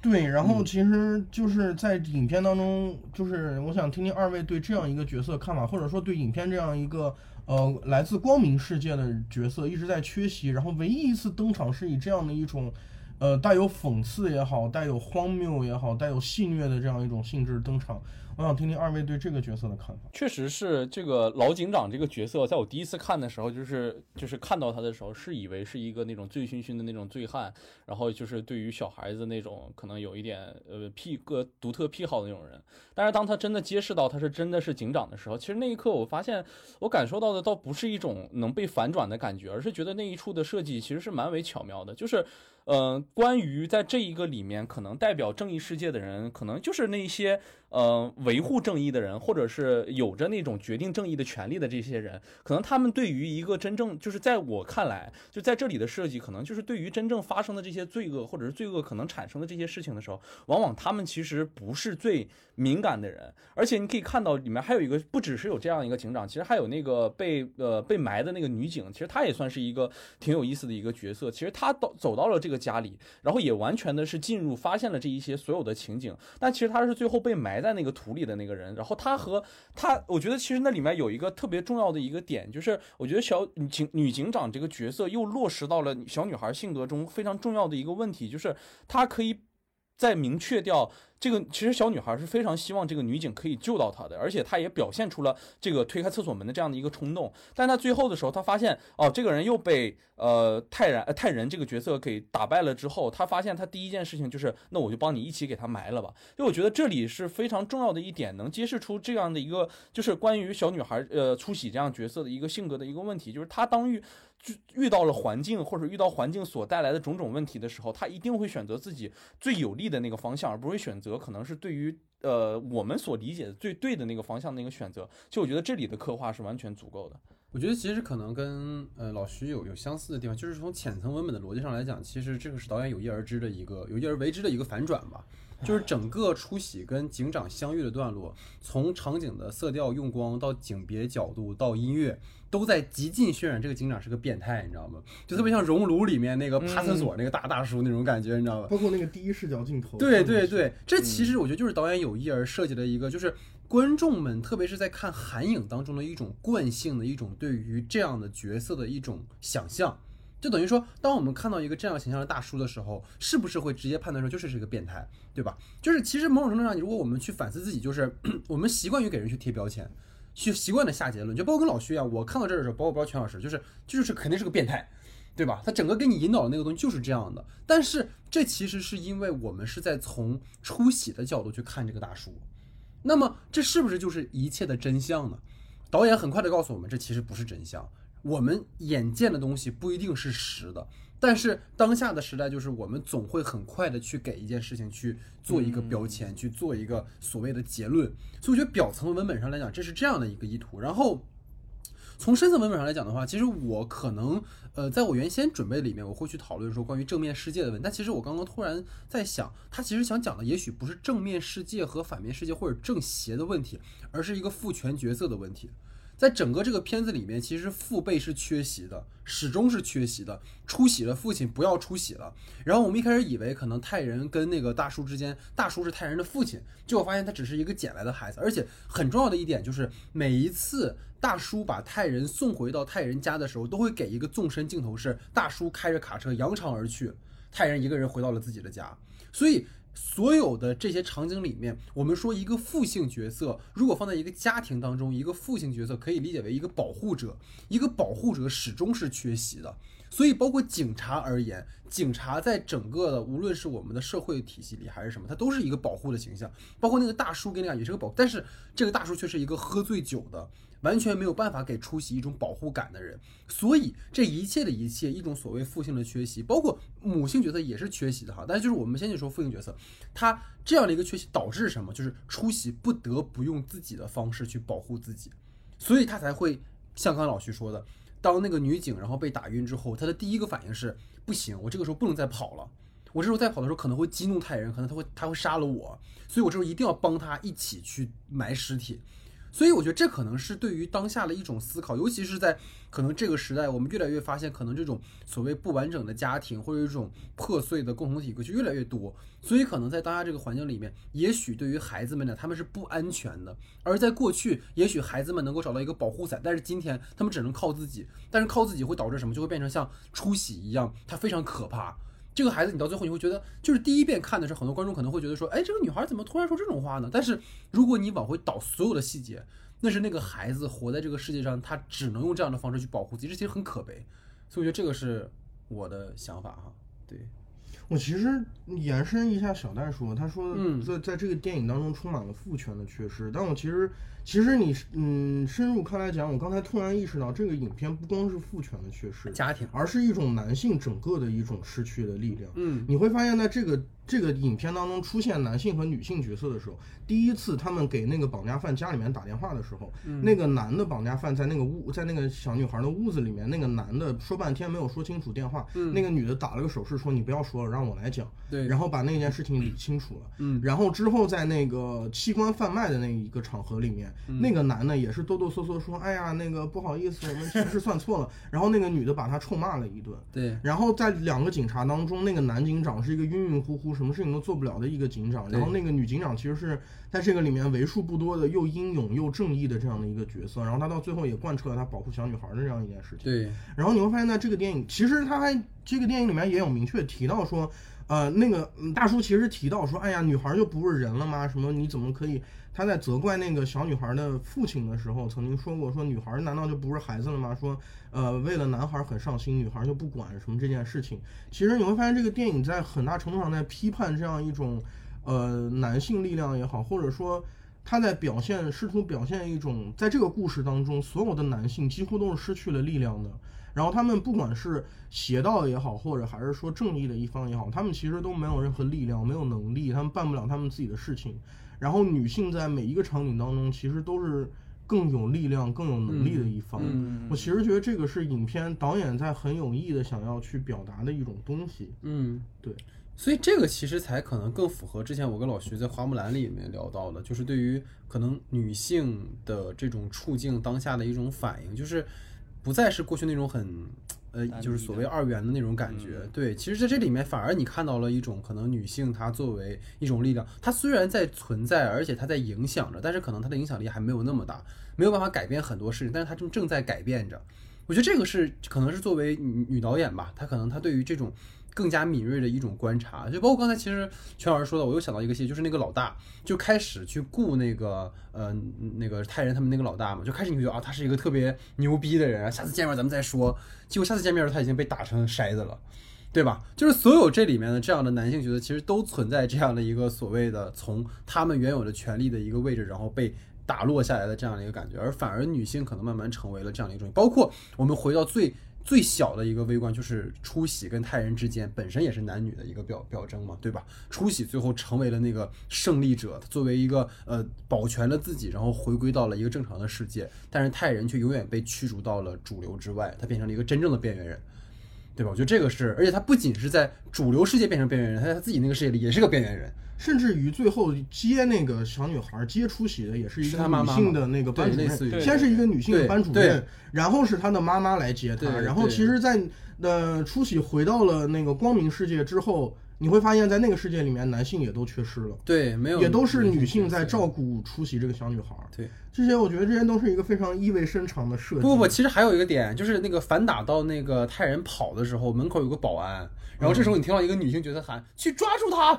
Speaker 3: 对，然
Speaker 1: 嗯
Speaker 3: 后其实就是在影片当中，就是我想听听二位对这样一个角色看法，或者说对影片这样一个呃来自光明世界的角色一直在缺席，然后唯一一次登场是以这样的一种呃带有讽刺也好，带有荒谬也好，带有戏谑的这样一种性质登场。我想听听二位对这个角色的看法。
Speaker 2: 确实是这个老警长这个角色，在我第一次看的时候，就是就是看到他的时候，是以为是一个那种醉醺醺的那种醉汉，然后就是对于小孩子那种可能有一点呃癖个独特癖好的那种人。但是当他真的揭示到他是真的是警长的时候，其实那一刻我发现我感受到的倒不是一种能被反转的感觉，而是觉得那一处的设计其实是蛮为巧妙的，就是。嗯，关于在这一个里面，可能代表正义世界的人，可能就是那些呃维护正义的人，或者是有着那种决定正义的权利的这些人，可能他们对于一个真正就是在我看来，就在这里的设计，可能就是对于真正发生的这些罪恶，或者是罪恶可能产生的这些事情的时候，往往他们其实不是最敏感的人，而且你可以看到里面还有一个，不只是有这样一个警长，其实还有那个被呃被埋的那个女警，其实她也算是一个挺有意思的一个角色。其实她到走到了这个家里，然后也完全的是进入发现了这一些所有的情景，但其实她是最后被埋埋在那个土里的那个人。然后他和他，我觉得其实那里面有一个特别重要的一个点，就是我觉得小女警女警长这个角色又落实到了小女孩性格中非常重要的一个问题，就是她可以。在明确掉这个，其实小女孩是非常希望这个女警可以救到她的，而且她也表现出了这个推开厕所门的这样的一个冲动。但她最后的时候，她发现哦，这个人又被呃泰然泰人这个角色给打败了之后，她发现她第一件事情就是，那我就帮你一起给她埋了吧。就我觉得这里是非常重要的一点，能揭示出这样的一个就是关于小女孩呃出喜这样角色的一个性格的一个问题，就是她当遇遇到了环境或者遇到环境所带来的种种问题的时候，他一定会选择自己最有利的那个方向，而不会选择可能是对于呃我们所理解的最对的那个方向的那个选择。就我觉得这里的刻画是完全足够的。
Speaker 1: 我觉得其实可能跟呃老徐有有相似的地方，就是从浅层文本的逻辑上来讲，其实这个是导演有意而知的一个有意而为之的一个反转吧。就是整个出喜跟警长相遇的段落，从场景的色调用光到景别角度到音乐，都在极尽渲染这个警长是个变态，你知道吗？就特别像《熔炉》里面那个趴厕所那个大大叔那种感觉，你知道吧？
Speaker 3: 包括那个第一视角镜头，
Speaker 1: 对对对，这其实我觉得就是导演有意而设计的一个，就是观众们，特别是在看韩影当中的一种惯性的一种对于这样的角色的一种想象。就等于说，当我们看到一个这样形象的大叔的时候，是不是会直接判断说就是是个变态，对吧？就是其实某种程度上，如果我们去反思自己，就是 [clears throat] 我们习惯于给人去贴标签，去习惯的下结论，就包括跟老徐一样，我看到这儿的时候，包括包括全老师，就是就是肯定是个变态。对吧？他整个给你引导的那个东西就是这样的，但是这其实是因为我们是在从出喜的角度去看这个大叔，那么这是不是就是一切的真相呢？导演很快的告诉我们，这其实不是真相。我们眼见的东西不一定是实的，但是当下的时代就是我们总会很快的去给一件事情去做一个标签，去做一个所谓的结论。所以我觉得表层文本上来讲，这是这样的一个意图。然后从深层文本上来讲的话，其实我可能呃，在我原先准备里面，我会去讨论说关于正面世界的问题。但其实我刚刚突然在想，他其实想讲的也许不是正面世界和反面世界或者正邪的问题，而是一个父权角色的问题。在整个这个片子里面，其实父辈是缺席的，始终是缺席的。出席了，父亲不要出席了。然后我们一开始以为可能泰人跟那个大叔之间，大叔是泰人的父亲，结果发现他只是一个捡来的孩子。而且很重要的一点就是，每一次大叔把泰人送回到泰人家的时候，都会给一个纵深镜头，是大叔开着卡车扬长而去，泰人一个人回到了自己的家。所以所有的这些场景里面，我们说一个父性角色，如果放在一个家庭当中，一个父性角色可以理解为一个保护者，一个保护者始终是缺席的。所以，包括警察而言，警察在整个的无论是我们的社会体系里还是什么，他都是一个保护的形象。包括那个大叔给你感觉是个保，但是这个大叔却是一个喝醉酒的，完全没有办法给出席一种保护感的人。所以，这一切的一切，一种所谓父性的缺席，包括母性角色也是缺席的哈。但是，就是我们先去说父性角色，他这样的一个缺席导致什么？就是出席不得不用自己的方式去保护自己，所以他才会像刚刚老徐说的。当那个女警然后被打晕之后，她的第一个反应是不行，我这个时候不能再跑了。我这时候再跑的时候可能会激怒太人，可能他会他会杀了我，所以我这时候一定要帮他一起去埋尸体。所以我觉得这可能是对于当下的一种思考，尤其是在可能这个时代，我们越来越发现，可能这种所谓不完整的家庭或者一种破碎的共同体格局越来越多。所以可能在当下这个环境里面，也许对于孩子们呢，他们是不安全的。而在过去，也许孩子们能够找到一个保护伞，但是今天他们只能靠自己。但是靠自己会导致什么？就会变成像出喜一样，它非常可怕。这个孩子，你到最后你会觉得，就是第一遍看的时候，很多观众可能会觉得说，哎，这个女孩怎么突然说这种话呢？但是如果你往回倒所有的细节，那是那个孩子活在这个世界上，他只能用这样的方式去保护自己，这其实很可悲。所以我觉得这个是我的想法哈。对，
Speaker 3: 我其实延伸一下小戴说，他说
Speaker 1: 嗯
Speaker 3: 在在这个电影当中充满了父权的缺失，但我其实其实你嗯深入看来讲，我刚才突然意识到，这个影片不光是父权的缺失，
Speaker 1: 家庭，
Speaker 3: 而是一种男性整个的一种失去的力量。
Speaker 1: 嗯
Speaker 3: 你会发现在这个这个影片当中出现男性和女性角色的时候，第一次他们给那个绑架犯家里面打电话的时候，那个男的绑架犯在那个屋，在那个小女孩的屋子里面，那个男的说半天没有说清楚电话，那个女的打了个手势说你不要说了，让我来讲，
Speaker 1: 对，
Speaker 3: 然后把那件事情理清楚了。
Speaker 1: 嗯。
Speaker 3: 然后之后在那个器官贩卖的那一个场合里面，
Speaker 1: 嗯。
Speaker 3: 那个男的也是哆哆嗦嗦说，哎呀，那个不好意思，我们其实算错了。然后那个女的把他臭骂了一顿。
Speaker 1: 对，
Speaker 3: 然后在两个警察当中，那个男警长是一个晕晕乎乎、什么事情都做不了的一个警长，然后那个女警长其实是在这个里面为数不多的又英勇又正义的这样的一个角色，然后她到最后也贯彻了她保护小女孩的这样一件事情。
Speaker 1: 对，
Speaker 3: 然后你会发现在这个电影，其实他还这个电影里面也有明确提到说，呃，那个嗯大叔其实提到说，哎呀，女孩就不是人了吗？什么你怎么可以？他在责怪那个小女孩的父亲的时候，曾经说过，说女孩难道就不是孩子了吗？说，呃，为了男孩很上心，女孩就不管什么这件事情。其实你会发现，这个电影在很大程度上在批判这样一种，呃，男性力量也好，或者说他在表现，试图表现一种，在这个故事当中，所有的男性几乎都是失去了力量的。然后他们不管是邪道也好，或者还是说正义的一方也好，他们其实都没有任何力量，没有能力，他们办不了他们自己的事情。然后女性在每一个场景当中，其实都是更有力量、更有能力的一方。
Speaker 1: 嗯
Speaker 3: 我其实觉得这个是影片导演在很有意的想要去表达的一种东西。
Speaker 1: 嗯，
Speaker 3: 对。
Speaker 1: 所以这个其实才可能更符合之前我跟老徐在《花木兰》里面聊到的，就是对于可能女性的这种处境当下的一种反应，就是不再是过去那种很。呃，就是所谓二元的那种感觉，对，其实在这里面反而你看到了一种可能女性她作为一种力量，她虽然在存在，而且她在影响着，但是可能她的影响力还没有那么大，没有办法改变很多事情，但是她正正在改变着。我觉得这个是可能是作为女女导演吧，她可能她对于这种更加敏锐的一种观察，就包括刚才其实全老师说的，我又想到一个戏，就是那个老大就开始去雇那个呃那个泰人他们那个老大嘛，就开始你会觉得啊他是一个特别牛逼的人，下次见面咱们再说，结果下次见面时他已经被打成筛子了。对吧？就是所有这里面的这样的男性角色，其实都存在这样的一个所谓的从他们原有的权利的一个位置，然后被打落下来的这样的一个感觉，而反而女性可能慢慢成为了这样的一种。包括我们回到最最小的一个微观，就是初喜跟泰人之间本身也是男女的一个表表征嘛，对吧？初喜最后成为了那个胜利者，作为一个呃保全了自己，然后回归到了一个正常的世界，但是泰人却永远被驱逐到了主流之外，他变成了一个真正的边缘人。对吧？我觉得这个是，而且他不仅是在主流世界变成边缘人，他在他自己那个世界里也是个边缘人。
Speaker 3: 甚至于最后接那个小女孩接出喜的也是一个女性的那个班主任，先是一个女性的班主任，然后是她的妈妈来接她，然后其实在，呃出喜回到了那个光明世界之后，你会发现在那个世界里面，男性也都缺失了，
Speaker 1: 对，没有
Speaker 3: 也都是女性在照顾出席这个小女孩。
Speaker 1: 对，
Speaker 3: 这些我觉得这些都是一个非常意味深长的设计。
Speaker 1: 不不不，其实还有一个点，就是那个反打到那个泰人跑的时候，门口有个保安，然后这时候你听到一个女性角色喊：“去抓住他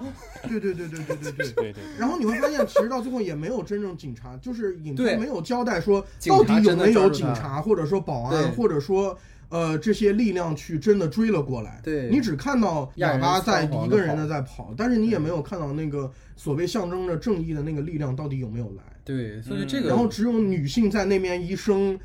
Speaker 3: 对对对对对对对。
Speaker 2: 对对，
Speaker 3: 然后你会发现，其实到最后也没有真正警察，就是影片没有交代说到底有没有警察，或者说保安，或者说呃这些力量去真的追了过来。
Speaker 1: 对
Speaker 3: 你只看到哑巴在一个人的在跑，但是你也没有看到那个所谓象征着正义的那个力量到底有没有来。？”
Speaker 1: 对，所以
Speaker 2: 嗯
Speaker 1: 这个，
Speaker 3: 然后只有女性在那边一声，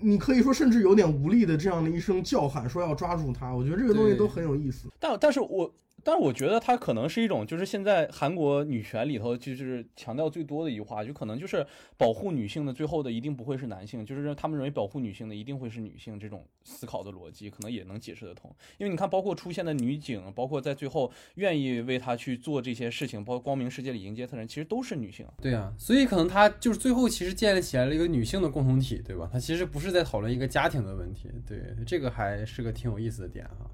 Speaker 3: 你可以说甚至有点无力的这样的一声叫喊，说要抓住他。我觉得这个东西都很有意思。
Speaker 2: 但但是我但是我觉得它可能是一种，就是现在韩国女权里头就是强调最多的一句话，就可能就是保护女性的最后的一定不会是男性，就是他们认为保护女性的一定会是女性，这种思考的逻辑可能也能解释得通。因为你看，包括出现的女警，包括在最后愿意为他去做这些事情，包括光明世界里迎接他的人，其实都是女性。
Speaker 1: 对啊，所以可能他就是最后其实建立起来了一个女性的共同体，对吧？他其实不是在讨论一个家庭的问题，对，这个还是个挺有意思的点哈。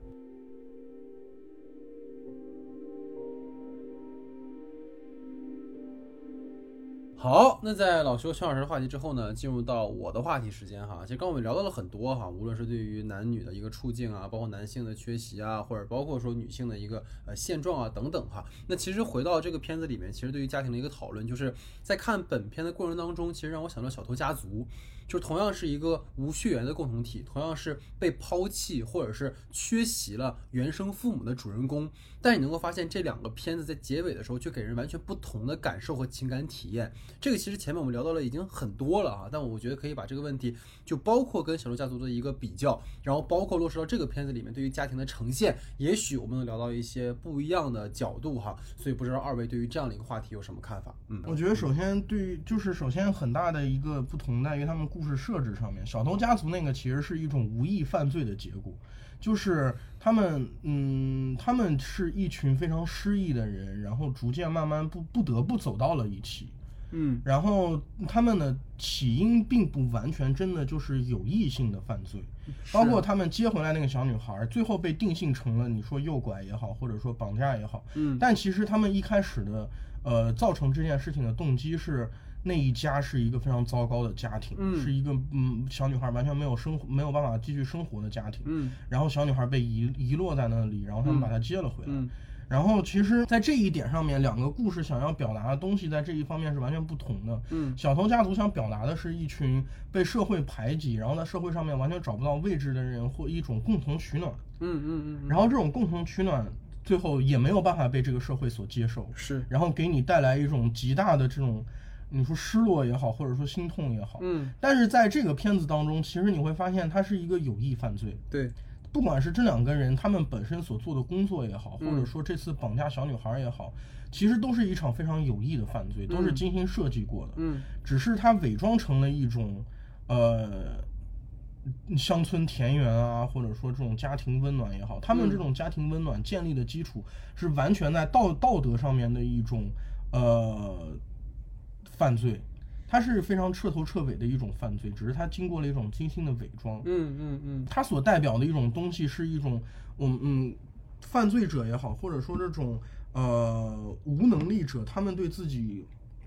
Speaker 1: 好，那在老邱邱老师的话题之后呢，进入到我的话题时间哈。其实刚刚我们聊到了很多哈，无论是对于男女的一个处境啊，包括男性的缺席啊，或者包括说女性的一个呃现状啊等等哈。那其实回到这个片子里面，其实对于家庭的一个讨论，就是在看本片的过程当中，其实让我想到小偷家族，就同样是一个无血缘的共同体，同样是被抛弃或者是缺席了原生父母的主人公，但你能够发现这两个片子在结尾的时候，却给人完全不同的感受和情感体验。这个其实前面我们聊到了已经很多了啊，但我觉得可以把这个问题就包括跟小偷家族的一个比较，然后包括落实到这个片子里面对于家庭的呈现，也许我们能聊到一些不一样的角度哈。所以不知道二位对于这样的一个话题有什么看法？嗯，
Speaker 3: 我觉得首先对于就是首先很大的一个不同在于他们故事设置上面，小偷家族那个其实是一种无意犯罪的结果，就是他们嗯他们是一群非常失意的人，然后逐渐慢慢不不得不走到了一起。
Speaker 1: 嗯
Speaker 3: 然后他们的起因并不完全真的就是有意性的犯罪，包括他们接回来那个小女孩，最后被定性成了你说诱拐也好，或者说绑架也好，
Speaker 1: 嗯
Speaker 3: 但其实他们一开始的呃造成这件事情的动机是。那一家是一个非常糟糕的家庭，
Speaker 1: 嗯。
Speaker 3: 是一个嗯小女孩完全没有生活没有办法继续生活的家庭，
Speaker 1: 嗯。
Speaker 3: 然后小女孩被遗遗落在那里，然后他们把她接了回来，
Speaker 1: 嗯。
Speaker 3: 然后其实，在这一点上面，两个故事想要表达的东西，在这一方面是完全不同的。
Speaker 1: 嗯。
Speaker 3: 小偷家族想表达的是一群被社会排挤，然后在社会上面完全找不到位置的人，或一种共同取暖。
Speaker 1: 嗯嗯嗯，
Speaker 3: 然后这种共同取暖，最后也没有办法被这个社会所接受，
Speaker 1: 是。
Speaker 3: 然后给你带来一种极大的这种，你说失落也好，或者说心痛也好。
Speaker 1: 嗯
Speaker 3: 但是在这个片子当中，其实你会发现它是一个有意犯罪。
Speaker 1: 对
Speaker 3: 不管是这两个人他们本身所做的工作也好，
Speaker 1: 嗯
Speaker 3: 或者说这次绑架小女孩也好，其实都是一场非常有意的犯罪，都是精心设计过的。
Speaker 1: 嗯
Speaker 3: 只是它伪装成了一种，呃，乡村田园啊，或者说这种家庭温暖也好，他们这种家庭温暖建立的基础是完全在道道德上面的一种呃犯罪，它是非常彻头彻尾的一种犯罪，只是它经过了一种精心的伪装。
Speaker 1: 嗯嗯嗯
Speaker 3: 它所代表的一种东西是一种，我们嗯，犯罪者也好，或者说这种呃无能力者，他们对自己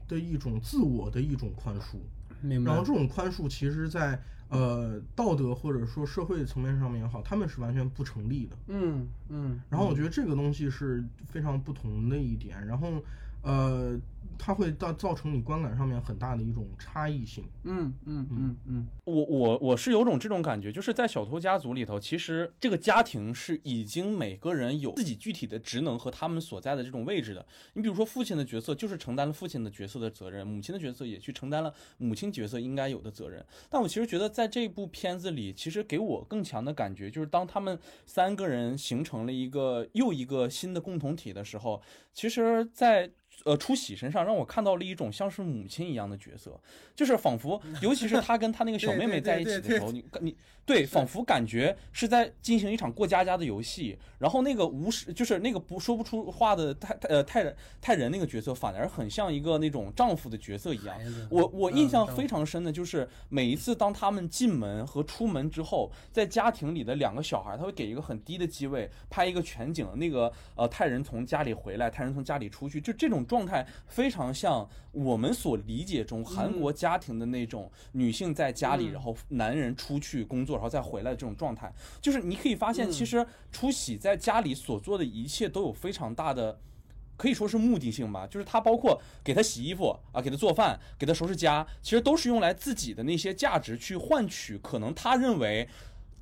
Speaker 3: 的一种自我的一种宽恕。
Speaker 1: 明白
Speaker 3: 然后这种宽恕，其实在呃道德或者说社会层面上面也好，他们是完全不成立的。
Speaker 1: 嗯嗯，
Speaker 3: 然后我觉得这个东西是非常不同的一点，然后呃，它会造造成你观感上面很大的一种差异性。
Speaker 1: 嗯嗯嗯嗯
Speaker 2: 我我我是有种这种感觉，就是在小偷家族里头，其实这个家庭是已经每个人有自己具体的职能和他们所在的这种位置的。你比如说父亲的角色就是承担了父亲的角色的责任，母亲的角色也去承担了母亲角色应该有的责任。但我其实觉得在这部片子里，其实给我更强的感觉就是当他们三个人形成了一个又一个新的共同体的时候，其实在，呃出喜身身上，让我看到了一种像是母亲一样的角色，就是仿佛，尤其是他跟他那个小 [laughs] 妹妹在一起的时候，你你对，仿佛感觉是在进行一场过家家的游戏，然后那个无视，就是那个不说不出话的太呃太人太人那个角色，反而很像一个那种丈夫的角色一样。我我印象非常深的就是每一次当他们进门和出门之后，在家庭里的两个小孩，他会给一个很低的机位拍一个全景，那个呃泰人从家里回来，泰人从家里出去，就这种状态非常像我们所理解中韩国家庭的那种女性在家里，然后男人出去工作，然后再回来的这种状态。就是你可以发现，其实初喜在家里所做的一切都有非常大的。可以说是目的性吧，就是他包括给他洗衣服啊，给他做饭，给他收拾家，其实都是用来自己的那些价值去换取，可能他认为。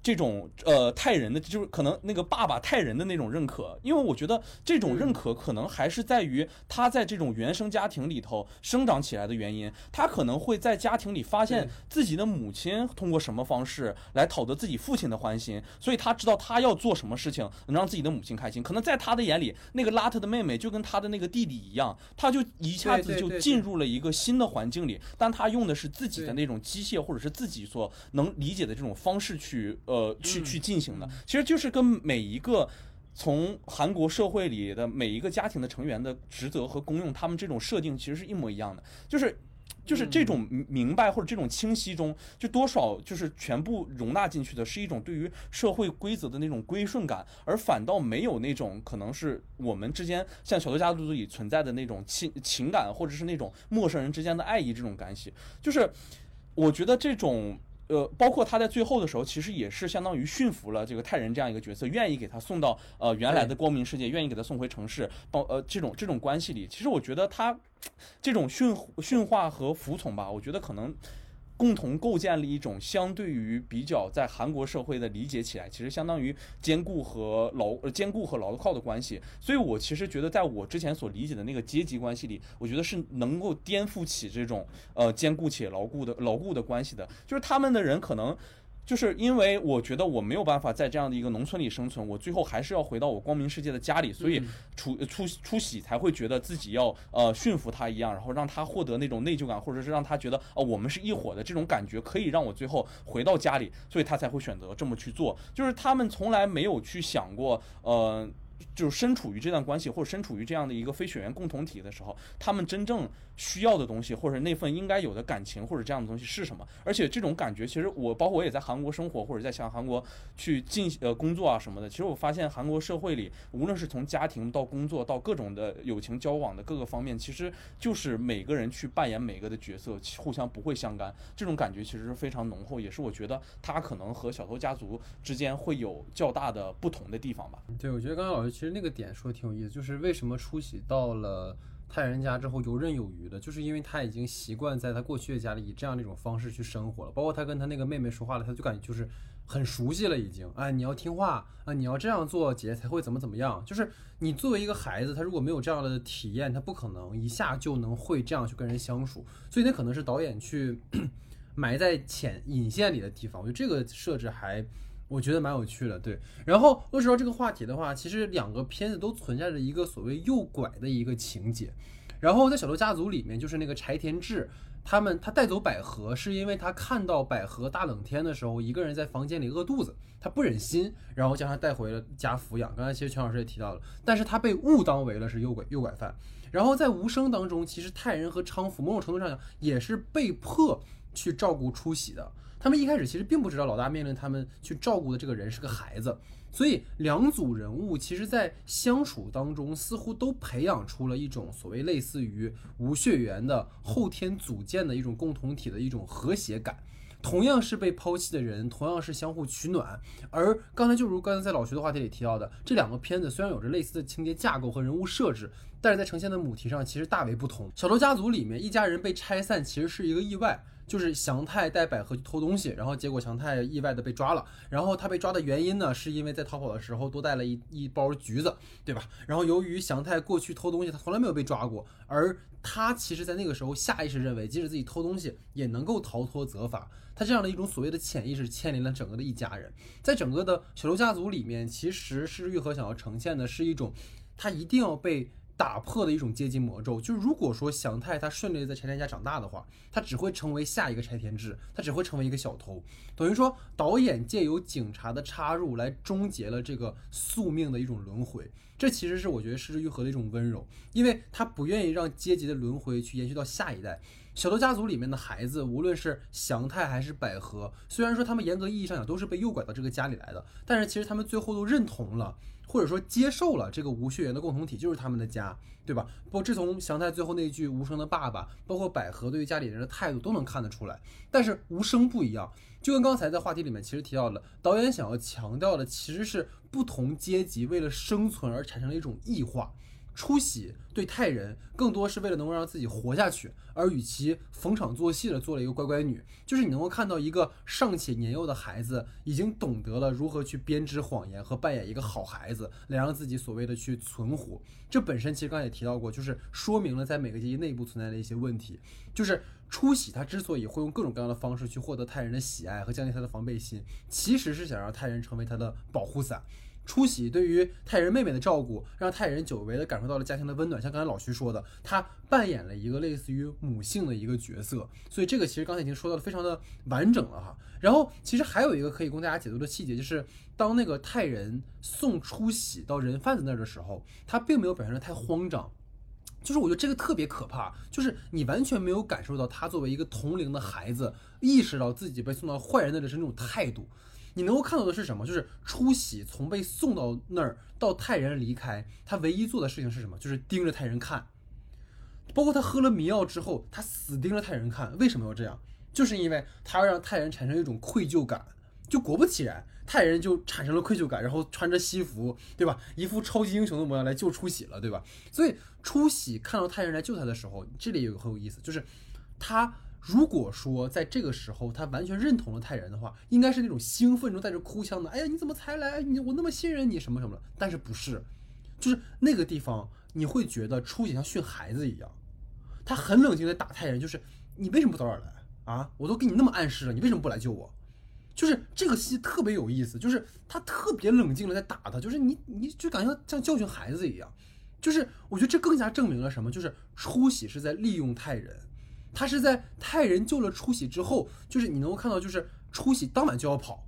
Speaker 2: 这种呃泰人的，就是可能那个爸爸泰人的那种认可，因为我觉得这种认可可能还是在于他在这种原生家庭里头生长起来的原因，他可能会在家庭里发现自己的母亲通过什么方式来讨得自己父亲的欢心，所以他知道他要做什么事情能让自己的母亲开心。可能在他的眼里，那个邋遢的妹妹就跟他的那个弟弟一样，他就一下子就进入了一个新的环境里，但他用的是自己的那种机械或者是自己所能理解的这种方式去呃。呃，去去进行的，其实就是跟每一个从韩国社会里的每一个家庭的成员的职责和功用，他们这种设定其实是一模一样的，就是就是这种明白或者这种清晰中，就多少就是全部容纳进去的是一种对于社会规则的那种归顺感，而反倒没有那种可能是我们之间像小偷家族里存在的那种情情感，或者是那种陌生人之间的爱意这种关系，就是我觉得这种。呃，包括他在最后的时候，其实也是相当于驯服了这个泰人这样一个角色，愿意给他送到呃原来的光明世界，愿意给他送回城市，包呃这种这种关系里，其实我觉得他 [tsk] 这种驯驯化和服从吧，我觉得可能。共同构建了一种相对于比较在韩国社会的理解起来，其实相当于兼顾和牢呃兼顾和牢靠的关系。所以我其实觉得，在我之前所理解的那个阶级关系里，我觉得是能够颠覆起这种呃兼顾且牢固的牢固的关系的，就是他们的人可能。就是因为我觉得我没有办法在这样的一个农村里生存，我最后还是要回到我光明世界的家里，所以出出出喜才会觉得自己要呃驯服他一样，然后让他获得那种内疚感，或者是让他觉得啊我们是一伙的这种感觉，可以让我最后回到家里，所以他才会选择这么去做。就是他们从来没有去想过，呃。就是身处于这段关系，或者身处于这样的一个非血缘共同体的时候，他们真正需要的东西，或者那份应该有的感情，或者这样的东西是什么？而且这种感觉，其实我包括我也在韩国生活，或者在向韩国去进呃工作啊什么的。其实我发现韩国社会里，无论是从家庭到工作到各种的友情交往的各个方面，其实就是每个人去扮演每个的角色，互相不会相干。这种感觉其实是非常浓厚，也是我觉得他可能和小偷家族之间会有较大的不同的地方吧。
Speaker 1: 对，我觉得刚刚老师其实那个点说的挺有意思，就是为什么出席到了泰人家之后游刃有余的，就是因为他已经习惯在他过去的家里以这样的一种方式去生活了。包括他跟他那个妹妹说话了，他就感觉就是很熟悉了，已经。哎，你要听话啊，你要这样做，姐姐才会怎么怎么样。就是你作为一个孩子，他如果没有这样的体验，他不可能一下就能会这样去跟人相处。所以那可能是导演去 [clears throat] 埋在浅引线里的地方。我觉得这个设置还。我觉得蛮有趣的，对。然后落实到这个话题的话，其实两个片子都存在着一个所谓诱拐的一个情节。然后在小偷家族里面，就是那个柴田智，他们他带走百合，是因为他看到百合大冷天的时候，一个人在房间里饿肚子，他不忍心，然后将他带回了家抚养。刚才其实全老师也提到了，但是他被误当为了是诱拐诱拐犯。然后在无声当中，其实泰人和昌福某种程度上讲也是被迫去照顾出喜的。他们一开始其实并不知道老大命令他们去照顾的这个人是个孩子，所以两组人物其实，在相处当中似乎都培养出了一种所谓类似于无血缘的后天组建的一种共同体的一种和谐感。同样是被抛弃的人，同样是相互取暖。而刚才就如刚才在老徐的话题里提到的，这两个片子虽然有着类似的情节架构和人物设置，但是在呈现的母题上其实大为不同。小偷家族里面一家人被拆散，其实是一个意外。就是祥太带百合去偷东西，然后结果祥太意外的被抓了。然后他被抓的原因呢，是因为在逃跑的时候多带了一一包橘子，对吧？然后由于祥太过去偷东西，他从来没有被抓过，而他其实在那个时候下意识认为，即使自己偷东西也能够逃脱责罚。他这样的一种所谓的潜意识牵连了整个的一家人。在整个的小偷家族里面，其实是玉和想要呈现的是一种，他一定要被。打破的一种阶级魔咒。就是如果说祥太他顺利在柴田家长大的话，他只会成为下一个柴田志，他只会成为一个小偷。等于说，导演借由警察的插入来终结了这个宿命的一种轮回。这其实是我觉得失之愈合的一种温柔，因为他不愿意让阶级的轮回去延续到下一代。小偷家族里面的孩子，无论是祥太还是百合，虽然说他们严格意义上讲都是被诱拐到这个家里来的，但是其实他们最后都认同了，或者说接受了这个无血缘的共同体就是他们的家，对吧？包括自从祥太最后那句无声的爸爸，包括百合对于家里人的态度都能看得出来。但是无声不一样，就跟刚才在话题里面其实提到了，导演想要强调的其实是不同阶级为了生存而产生了一种异化。出喜对泰人更多是为了能够让自己活下去，而与其逢场作戏的做了一个乖乖女，就是你能够看到一个尚且年幼的孩子已经懂得了如何去编织谎言和扮演一个好孩子，来让自己所谓的去存活。这本身其实刚才也提到过，就是说明了在每个阶级内部存在的一些问题。就是出喜他之所以会用各种各样的方式去获得泰人的喜爱和降低他的防备心，其实是想让泰人成为他的保护伞。出喜对于太人妹妹的照顾，让太人久违的感受到了家庭的温暖。像刚才老徐说的，他扮演了一个类似于母性的一个角色，所以这个其实刚才已经说到的非常的完整了哈。然后其实还有一个可以供大家解读的细节，就是当那个太人送出喜到人贩子那儿的时候，他并没有表现得太慌张，就是我觉得这个特别可怕，就是你完全没有感受到他作为一个同龄的孩子，意识到自己被送到坏人那里是那种态度。你能够看到的是什么？就是出喜从被送到那儿到泰人离开，他唯一做的事情是什么？就是盯着泰人看。包括他喝了迷药之后，他死盯着泰人看。为什么要这样？就是因为他要让泰人产生一种愧疚感。就果不其然，泰人就产生了愧疚感，然后穿着西服，对吧？一副超级英雄的模样来救出喜了，对吧？所以出喜看到泰人来救他的时候，这里有很有意思，就是他。如果说在这个时候他完全认同了泰人的话，应该是那种兴奋中带着哭腔的。哎呀，你怎么才来？你我那么信任你什么什么的。但是不是，就是那个地方你会觉得出喜像训孩子一样，他很冷静的打泰人，就是你为什么不早点来啊？我都给你那么暗示了，你为什么不来救我？就是这个戏特别有意思，就是他特别冷静的在打他，就是你你就感觉像教训孩子一样。就是我觉得这更加证明了什么？就是出喜是在利用泰人。他是在泰人救了出喜之后，就是你能够看到，就是出喜当晚就要跑，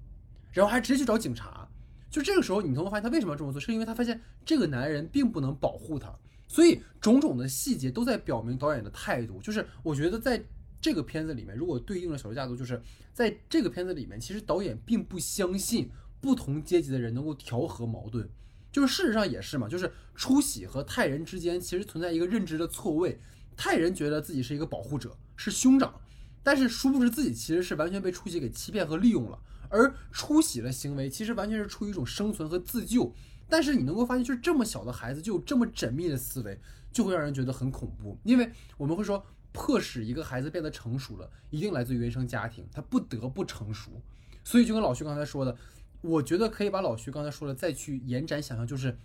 Speaker 1: 然后还直接去找警察。就这个时候，你能够发现他为什么要这么做，是因为他发现这个男人并不能保护他。所以种种的细节都在表明导演的态度。就是我觉得在这个片子里面，如果对应了小偷家族，就是在这个片子里面，其实导演并不相信不同阶级的人能够调和矛盾。就是事实上也是嘛，就是出喜和泰人之间其实存在一个认知的错位。泰人觉得自己是一个保护者，是兄长，但是殊不知自己其实是完全被出喜给欺骗和利用了。而出喜的行为其实完全是出于一种生存和自救。但是你能够发现，就是这么小的孩子就有这么缜密的思维，就会让人觉得很恐怖。因为我们会说，迫使一个孩子变得成熟了，一定来自于原生家庭，他不得不成熟。所以就跟老徐刚才说的，我觉得可以把老徐刚才说的再去延展想象，就是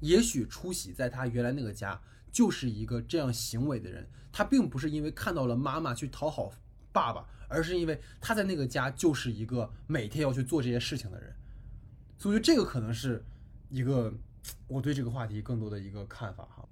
Speaker 1: 也许出喜在他原来那个家。就是一个这样行为的人，他并不是因为看到了妈妈去讨好爸爸，而是因为他在那个家就是一个每天要去做这些事情的人，所以这个可能是一个我对这个话题更多的一个看法哈。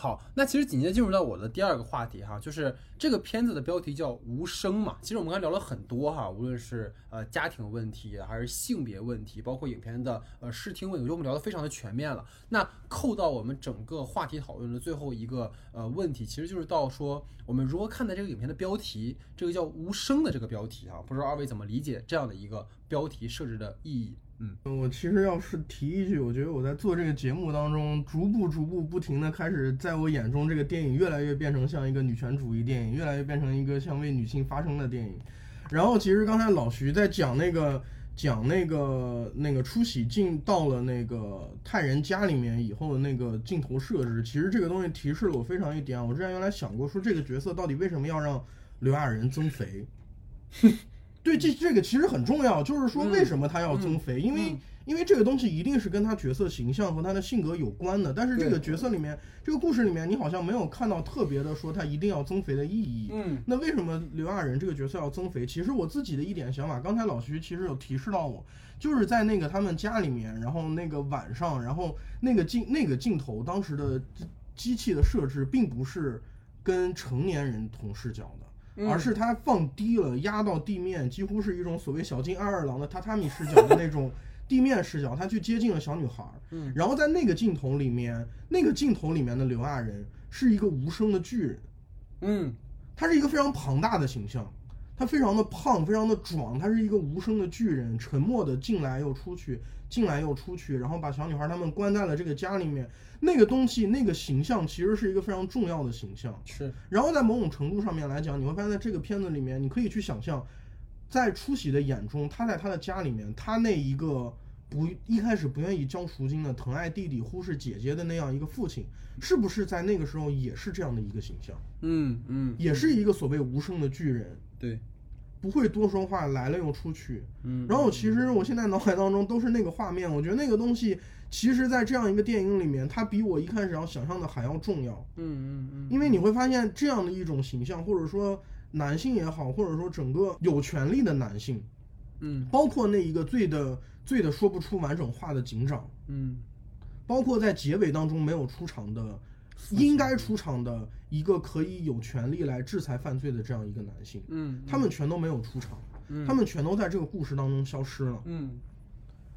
Speaker 1: 好，那其实紧接着进入到我的第二个话题哈，就是这个片子的标题叫《无声》嘛。其实我们刚才聊了很多哈，无论是呃家庭问题，还是性别问题，包括影片的呃视听问题，我觉得我们聊得非常的全面了。那扣到我们整个话题讨论的最后一个呃问题，其实就是到说我们如何看待这个影片的标题，这个叫《无声》的这个标题哈，不知道二位怎么理解这样的一个标题设置的意义？
Speaker 3: 嗯，我其实要是提一句，我觉得我在做这个节目当中，逐步逐步不停的开始，在我眼中，这个电影越来越变成像一个女权主义电影，越来越变成一个像为女性发声的电影。然后，其实刚才老徐在讲那个讲那个那个出喜进到了那个泰人家里面以后的那个镜头设置，其实这个东西提示了我非常一点。我之前原来想过，说这个角色到底为什么要让刘亚仁增肥？[laughs] 对，这这个其实很重要，就是说为什么他要增肥？因为因为这个东西一定是跟他角色形象和他的性格有关的。但是这个角色里面，这个故事里面，你好像没有看到特别的说他一定要增肥的意义。
Speaker 1: 嗯，
Speaker 3: 那为什么刘亚仁这个角色要增肥？其实我自己的一点想法，刚才老徐其实有提示到我，就是在那个他们家里面，然后那个晚上，然后那个镜那个镜头当时的。机器的设置并不是跟成年人同视角的，而是它放低了，压到地面，几乎是一种所谓小津安二郎的榻榻米视角的那种地面视角，他去接近了小女孩儿。
Speaker 1: 嗯
Speaker 3: 然后在那个镜头里面，那个镜头里面的刘亚仁是一个无声的巨人。
Speaker 1: 嗯
Speaker 3: 他是一个非常庞大的形象，他非常的胖，非常的壮，他是一个无声的巨人，沉默的进来又出去，进来又出去，然后把小女孩她们关在了这个家里面。那个东西，那个形象其实是一个非常重要的形象。
Speaker 1: 是
Speaker 3: 然后在某种程度上面来讲，你会发现在这个片子里面，你可以去想象，在出喜的眼中，他在他的家里面，他那一个不一开始不愿意交赎金的疼爱弟弟、忽视姐姐的那样一个父亲，是不是在那个时候也是这样的一个形象？
Speaker 1: 嗯嗯
Speaker 3: 也是一个所谓无声的巨人，
Speaker 1: 对。
Speaker 3: 不会多说话，来了又出去。
Speaker 1: 嗯。
Speaker 3: 然后其实我现在脑海当中都是那个画面，我觉得那个东西，其实在这样一个电影里面，它比我一开始要想象的还要重要。
Speaker 1: 嗯嗯嗯。
Speaker 3: 因为你会发现这样的一种形象，或者说男性也好，或者说整个有权利的男性，
Speaker 1: 嗯。
Speaker 3: 包括那一个醉的醉的说不出完整话的警长，
Speaker 1: 嗯。
Speaker 3: 包括在结尾当中没有出场的，应该出场的一个可以有权利来制裁犯罪的这样一个男性，
Speaker 1: 嗯
Speaker 3: 他们全都没有出场，
Speaker 1: 嗯
Speaker 3: 他们全都在这个故事当中消失了。
Speaker 1: 嗯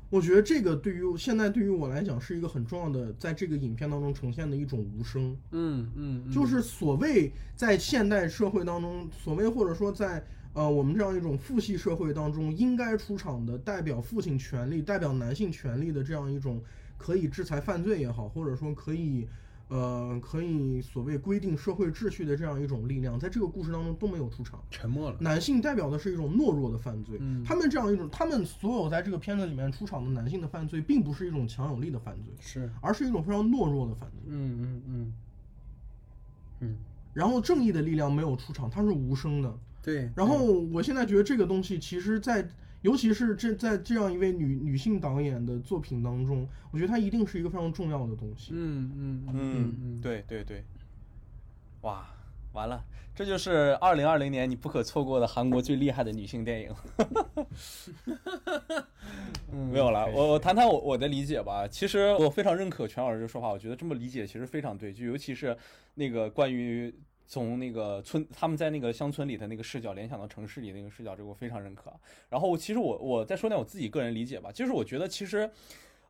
Speaker 3: 我觉得这个对于现在对于我来讲是一个很重要的，在这个影片当中呈现的一种无声。
Speaker 1: 嗯嗯
Speaker 3: 就是所谓在现代社会当中，所谓或者说在呃我们这样一种父系社会当中，应该出场的代表父亲权利、代表男性权利的这样一种可以制裁犯罪也好，或者说可以呃可以所谓规定社会秩序的这样一种力量，在这个故事当中都没有出场。
Speaker 1: 沉默了
Speaker 3: 男性代表的是一种懦弱的犯罪，
Speaker 1: 嗯
Speaker 3: 他们这样一种，他们所有在这个片子里面出场的男性的犯罪，并不是一种强有力的犯罪，
Speaker 1: 是
Speaker 3: 而是一种非常懦弱的犯罪。
Speaker 1: 嗯嗯嗯嗯
Speaker 3: 然后正义的力量没有出场，它是无声的。
Speaker 1: 对，
Speaker 3: 然后我现在觉得这个东西，其实在，尤其是这在这样一位女女性导演的作品当中，我觉得它一定是一个非常重要的东西。
Speaker 1: 嗯嗯
Speaker 2: 嗯
Speaker 1: 嗯，
Speaker 2: 对对对，哇，完了，这就是二零二零年你不可错过的韩国最厉害的女性电影。
Speaker 1: 嗯 [laughs]
Speaker 2: 没有了，我我谈谈我我的理解吧。其实我非常认可全老师这说法，我觉得这么理解其实非常对，就尤其是那个关于从那个村他们在那个乡村里的那个视角联想到城市里那个视角，这个我非常认可。然后其实我我再说点我自己个人理解吧，就是我觉得其实。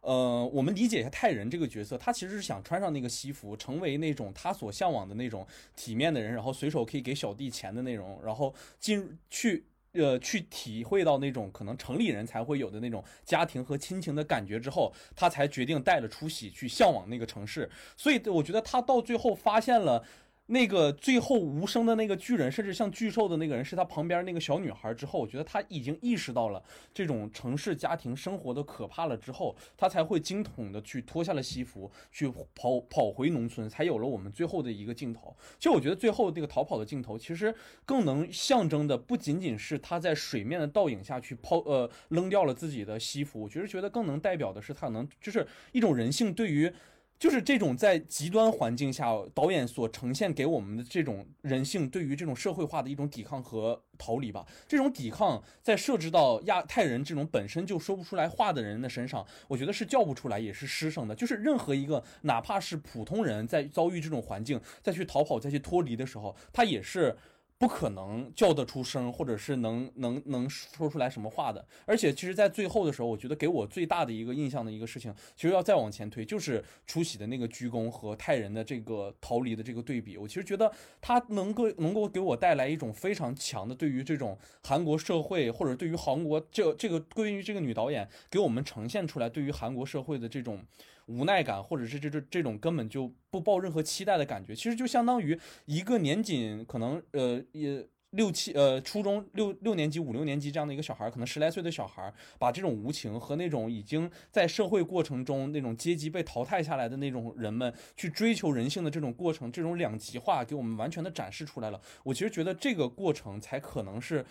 Speaker 2: 呃，我们理解一下泰人这个角色，他其实是想穿上那个西服，成为那种他所向往的那种体面的人，然后随手可以给小弟钱的那种，然后进去呃去体会到那种可能城里人才会有的那种家庭和亲情的感觉之后，他才决定带着出喜去向往那个城市。所以我觉得他到最后发现了。那个最后无声的那个巨人，甚至像巨兽的那个人，是他旁边那个小女孩。之后，我觉得他已经意识到了这种城市家庭生活的可怕了。之后，他才会惊恐的去脱下了西服，去跑跑回农村，才有了我们最后的一个镜头。其实，我觉得最后那个逃跑的镜头，其实更能象征的不仅仅是他在水面的倒影下去抛呃扔掉了自己的西服，我觉得觉得更能代表的是他能就是一种人性对于。就是这种在极端环境下，导演所呈现给我们的这种人性对于这种社会化的一种抵抗和逃离吧。这种抵抗在设置到亚太人这种本身就说不出来话的人的身上，我觉得是叫不出来，也是失声的。就是任何一个哪怕是普通人在遭遇这种环境，再去逃跑、再去脱离的时候，他也是。不可能叫得出声，或者是能能能说出来什么话的。而且，其实，在最后的时候，我觉得给我最大的一个印象的一个事情，其实要再往前推，就是出喜的那个鞠躬和泰人的这个逃离的这个对比。我其实觉得他能够能够给我带来一种非常强的对于这种韩国社会，或者对于韩国这这个关于这个女导演给我们呈现出来对于韩国社会的这种。无奈感，或者是这这这种根本就不抱任何期待的感觉，其实就相当于一个年仅可能呃也六七呃初中六六年级五六年级这样的一个小孩，可能十来岁的小孩，把这种无情和那种已经在社会过程中那种阶级被淘汰下来的那种人们去追求人性的这种过程，这种两极化给我们完全的展示出来了。我其实觉得这个过程才可能是。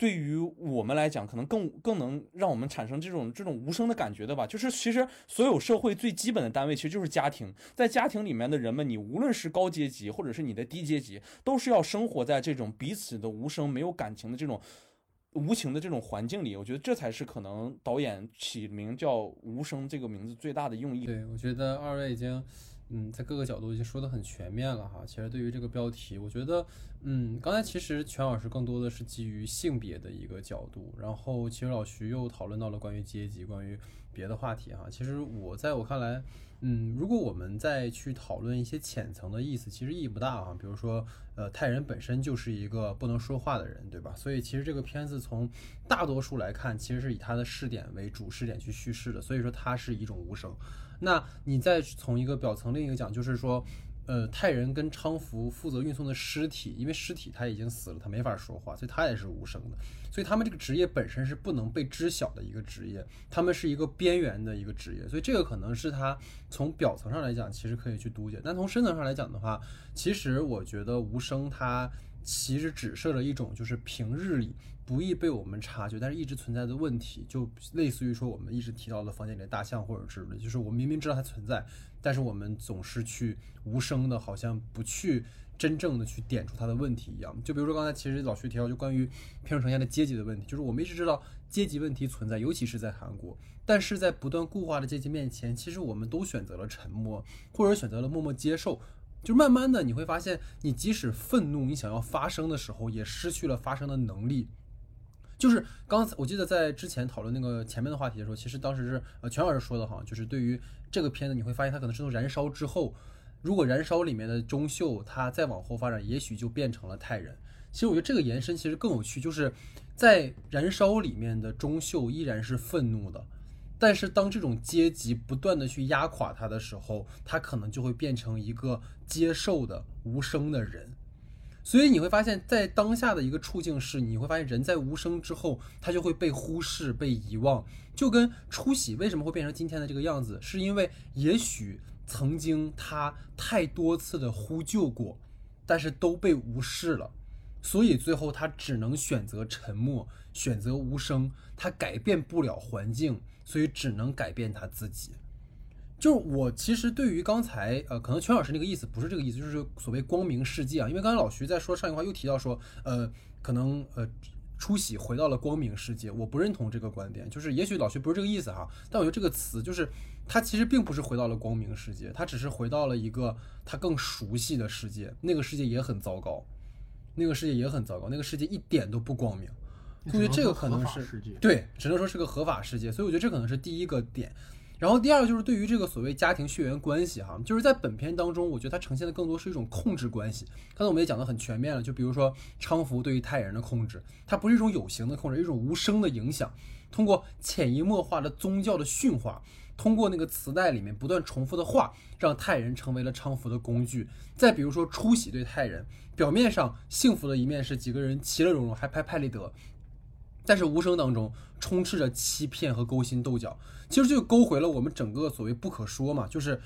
Speaker 2: 对于我们来讲，可能更更能让我们产生这种这种无声的感觉的吧。就是其实所有社会最基本的单位其实就是家庭，在家庭里面的人们，你无论是高阶级或者是你的低阶级，都是要生活在这种彼此的无声、没有感情的这种无情的这种环境里。我觉得这才是可能导演起名叫“无声”这个名字最大的用意。
Speaker 1: 对，我觉得二位已经嗯，在各个角度已经说的很全面了哈。其实对于这个标题，我觉得，嗯，刚才其实全老师更多的是基于性别的一个角度，然后其实老徐又讨论到了关于阶级、关于别的话题哈。其实我在我看来，嗯，如果我们再去讨论一些浅层的意思，其实意义不大啊。比如说，呃，泰人本身就是一个不能说话的人，对吧？所以其实这个片子从大多数来看，其实是以他的视点为主视点去叙事的，所以说它是一种无声。那你再从一个表层另一个讲，就是说，呃，泰人跟昌福负责运送的尸体，因为尸体他已经死了，他没法说话，所以他也是无声的。所以他们这个职业本身是不能被知晓的一个职业，他们是一个边缘的一个职业。所以这个可能是他从表层上来讲，其实可以去读解。但从深层上来讲的话，其实我觉得无声它其实指涉了一种就是平日里。不易被我们察觉，但是一直存在的问题，就类似于说我们一直提到的房间里的大象或者之类，就是我明明知道它存在，但是我们总是去无声的，好像不去真正的去点出它的问题一样。就比如说刚才其实老徐提到就关于片中呈现的阶级的问题，就是我们一直知道阶级问题存在，尤其是在韩国，但是在不断固化的阶级面前，其实我们都选择了沉默，或者选择了默默接受。就慢慢的你会发现，你即使愤怒，你想要发声的时候，也失去了发声的能力。就是刚才我记得在之前讨论那个前面的话题的时候，其实当时是呃全老师说的哈，就是对于这个片子，你会发现它可能是从燃烧之后，如果燃烧里面的中秀它再往后发展，也许就变成了泰人。其实我觉得这个延伸其实更有趣，就是在燃烧里面的中秀依然是愤怒的，但是当这种阶级不断的去压垮他的时候，他可能就会变成一个接受的无声的人。所以你会发现，在当下的一个处境是，你会发现人在无声之后，他就会被忽视、被遗忘。就跟初喜为什么会变成今天的这个样子，是因为也许曾经他太多次的呼救过，但是都被无视了，所以最后他只能选择沉默，选择无声。他改变不了环境，所以只能改变他自己。就是我其实对于刚才呃，可能全老师那个意思不是这个意思，就是所谓光明世界啊。因为刚才老徐在说上一句话又提到说，呃，可能呃，出喜回到了光明世界，我不认同这个观点。就是也许老徐不是这个意思哈，但我觉得这个词就是他其实并不是回到了光明世界，他只是回到了一个他更熟悉的世界。那个世界也很糟糕，那个世界也很糟糕，那个世界一点都不光明。我觉得这个可能是对，只能说是个合法世界。所以我觉得这可能是第一个点。然后第二个就是对于这个所谓家庭血缘关系哈，就是在本片当中，我觉得它呈现的更多是一种控制关系。刚才我们也讲的很全面了，就比如说昌福对于泰人的控制，它不是一种有形的控制，一种无声的影响，通过潜移默化的宗教的驯化，通过那个磁带里面不断重复的话，让泰人成为了昌福的工具。再比如说出喜对泰人，表面上幸福的一面是几个人其乐融融，还拍拍立得。但是无声当中充斥着欺骗和勾心斗角，其实就勾回了我们整个所谓不可说嘛，就是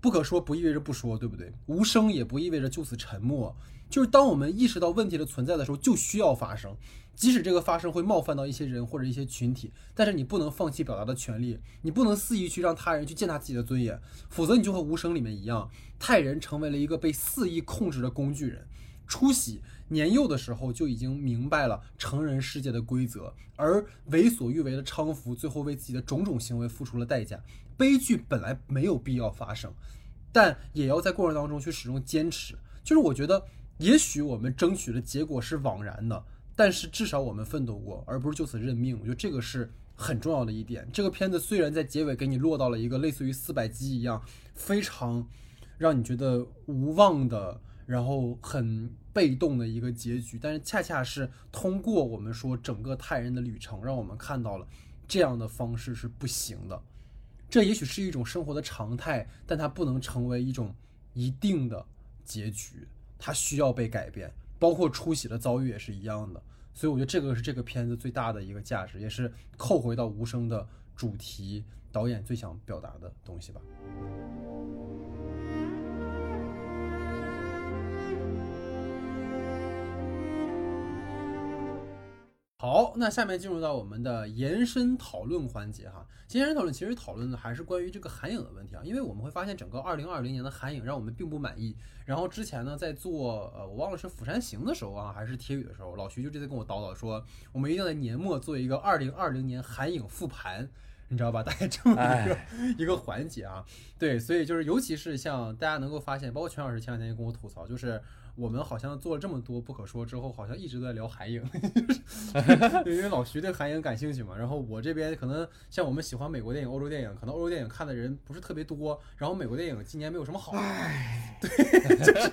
Speaker 1: 不可说不意味着不说，对不对？无声也不意味着就此沉默，就是当我们意识到问题的存在的时候，就需要发声，即使这个发声会冒犯到一些人或者一些群体，但是你不能放弃表达的权利，你不能肆意去让他人去践踏自己的尊严，否则你就和无声里面一样，泰人成为了一个被肆意控制的工具人。出喜年幼的时候就已经明白了成人世界的规则，而为所欲为的昌福最后为自己的种种行为付出了代价。悲剧本来没有必要发生，但也要在过程当中去始终坚持。就是我觉得，也许我们争取的结果是枉然的，但是至少我们奋斗过，而不是就此认命。我觉得这个是很重要的一点。这个片子虽然在结尾给你落到了一个类似于四百集一样非常让你觉得无望的。然后很被动的一个结局，但是恰恰是通过我们说整个泰人的旅程，让我们看到了这样的方式是不行的。这也许是一种生活的常态，但它不能成为一种一定的结局，它需要被改变。包括出喜的遭遇也是一样的。所以我觉得这个是这个片子最大的一个价值，也是扣回到无声的主题，导演最想表达的东西吧。好，那下面进入到我们的延伸讨论环节哈。延伸讨论其实讨论的还是关于这个韩影的问题啊，因为我们会发现整个二零二零年的韩影让我们并不满意。然后之前呢，在做呃我忘了是《釜山行》的时候啊，还是《铁雨》的时候，老徐就直接跟我叨叨说，我们一定要在年末做一个二零二零年韩影复盘。你知道吧？[laughs] 大概这么一个
Speaker 2: 哎
Speaker 1: 一个环节啊。对，所以就是尤其是像大家能够发现，包括全老师前两天也跟我吐槽，就是我们好像做了这么多不可说之后，好像一直都在聊韩影，[laughs] [laughs] 因为老徐对韩影感兴趣嘛。然后我这边可能像我们喜欢美国电影、欧洲电影，可能欧洲电影看的人不是特别多，然后美国电影今年没有什么好的，[laughs] 对，就是。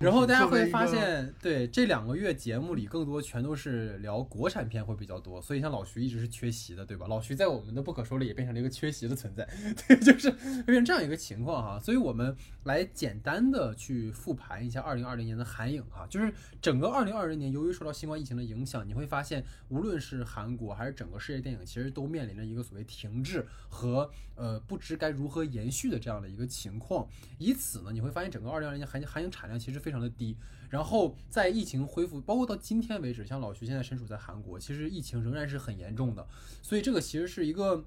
Speaker 1: 然后大家会发现，对这两个月节目里更多全都是聊国产片会比较多，所以像老徐一直是缺席的，对吧？老徐在我们的不可说里也变成了一个缺席的存在，[laughs] 对，就是会变成这样一个情况哈。所以我们来简单的去复盘一下二零二零年的韩影哈，就是整个二零二零年，由于受到新冠疫情的影响，你会发现无论是韩国还是整个世界电影，其实都面临着一个所谓停滞和呃不知该如何延续的这样的一个情况。以此呢，你会发现整个二零二零年韩韩影产量其实非非常的低。然后在疫情恢复，包括到今天为止，像老徐现在身处在韩国，其实疫情仍然是很严重的。所以这个其实是一个。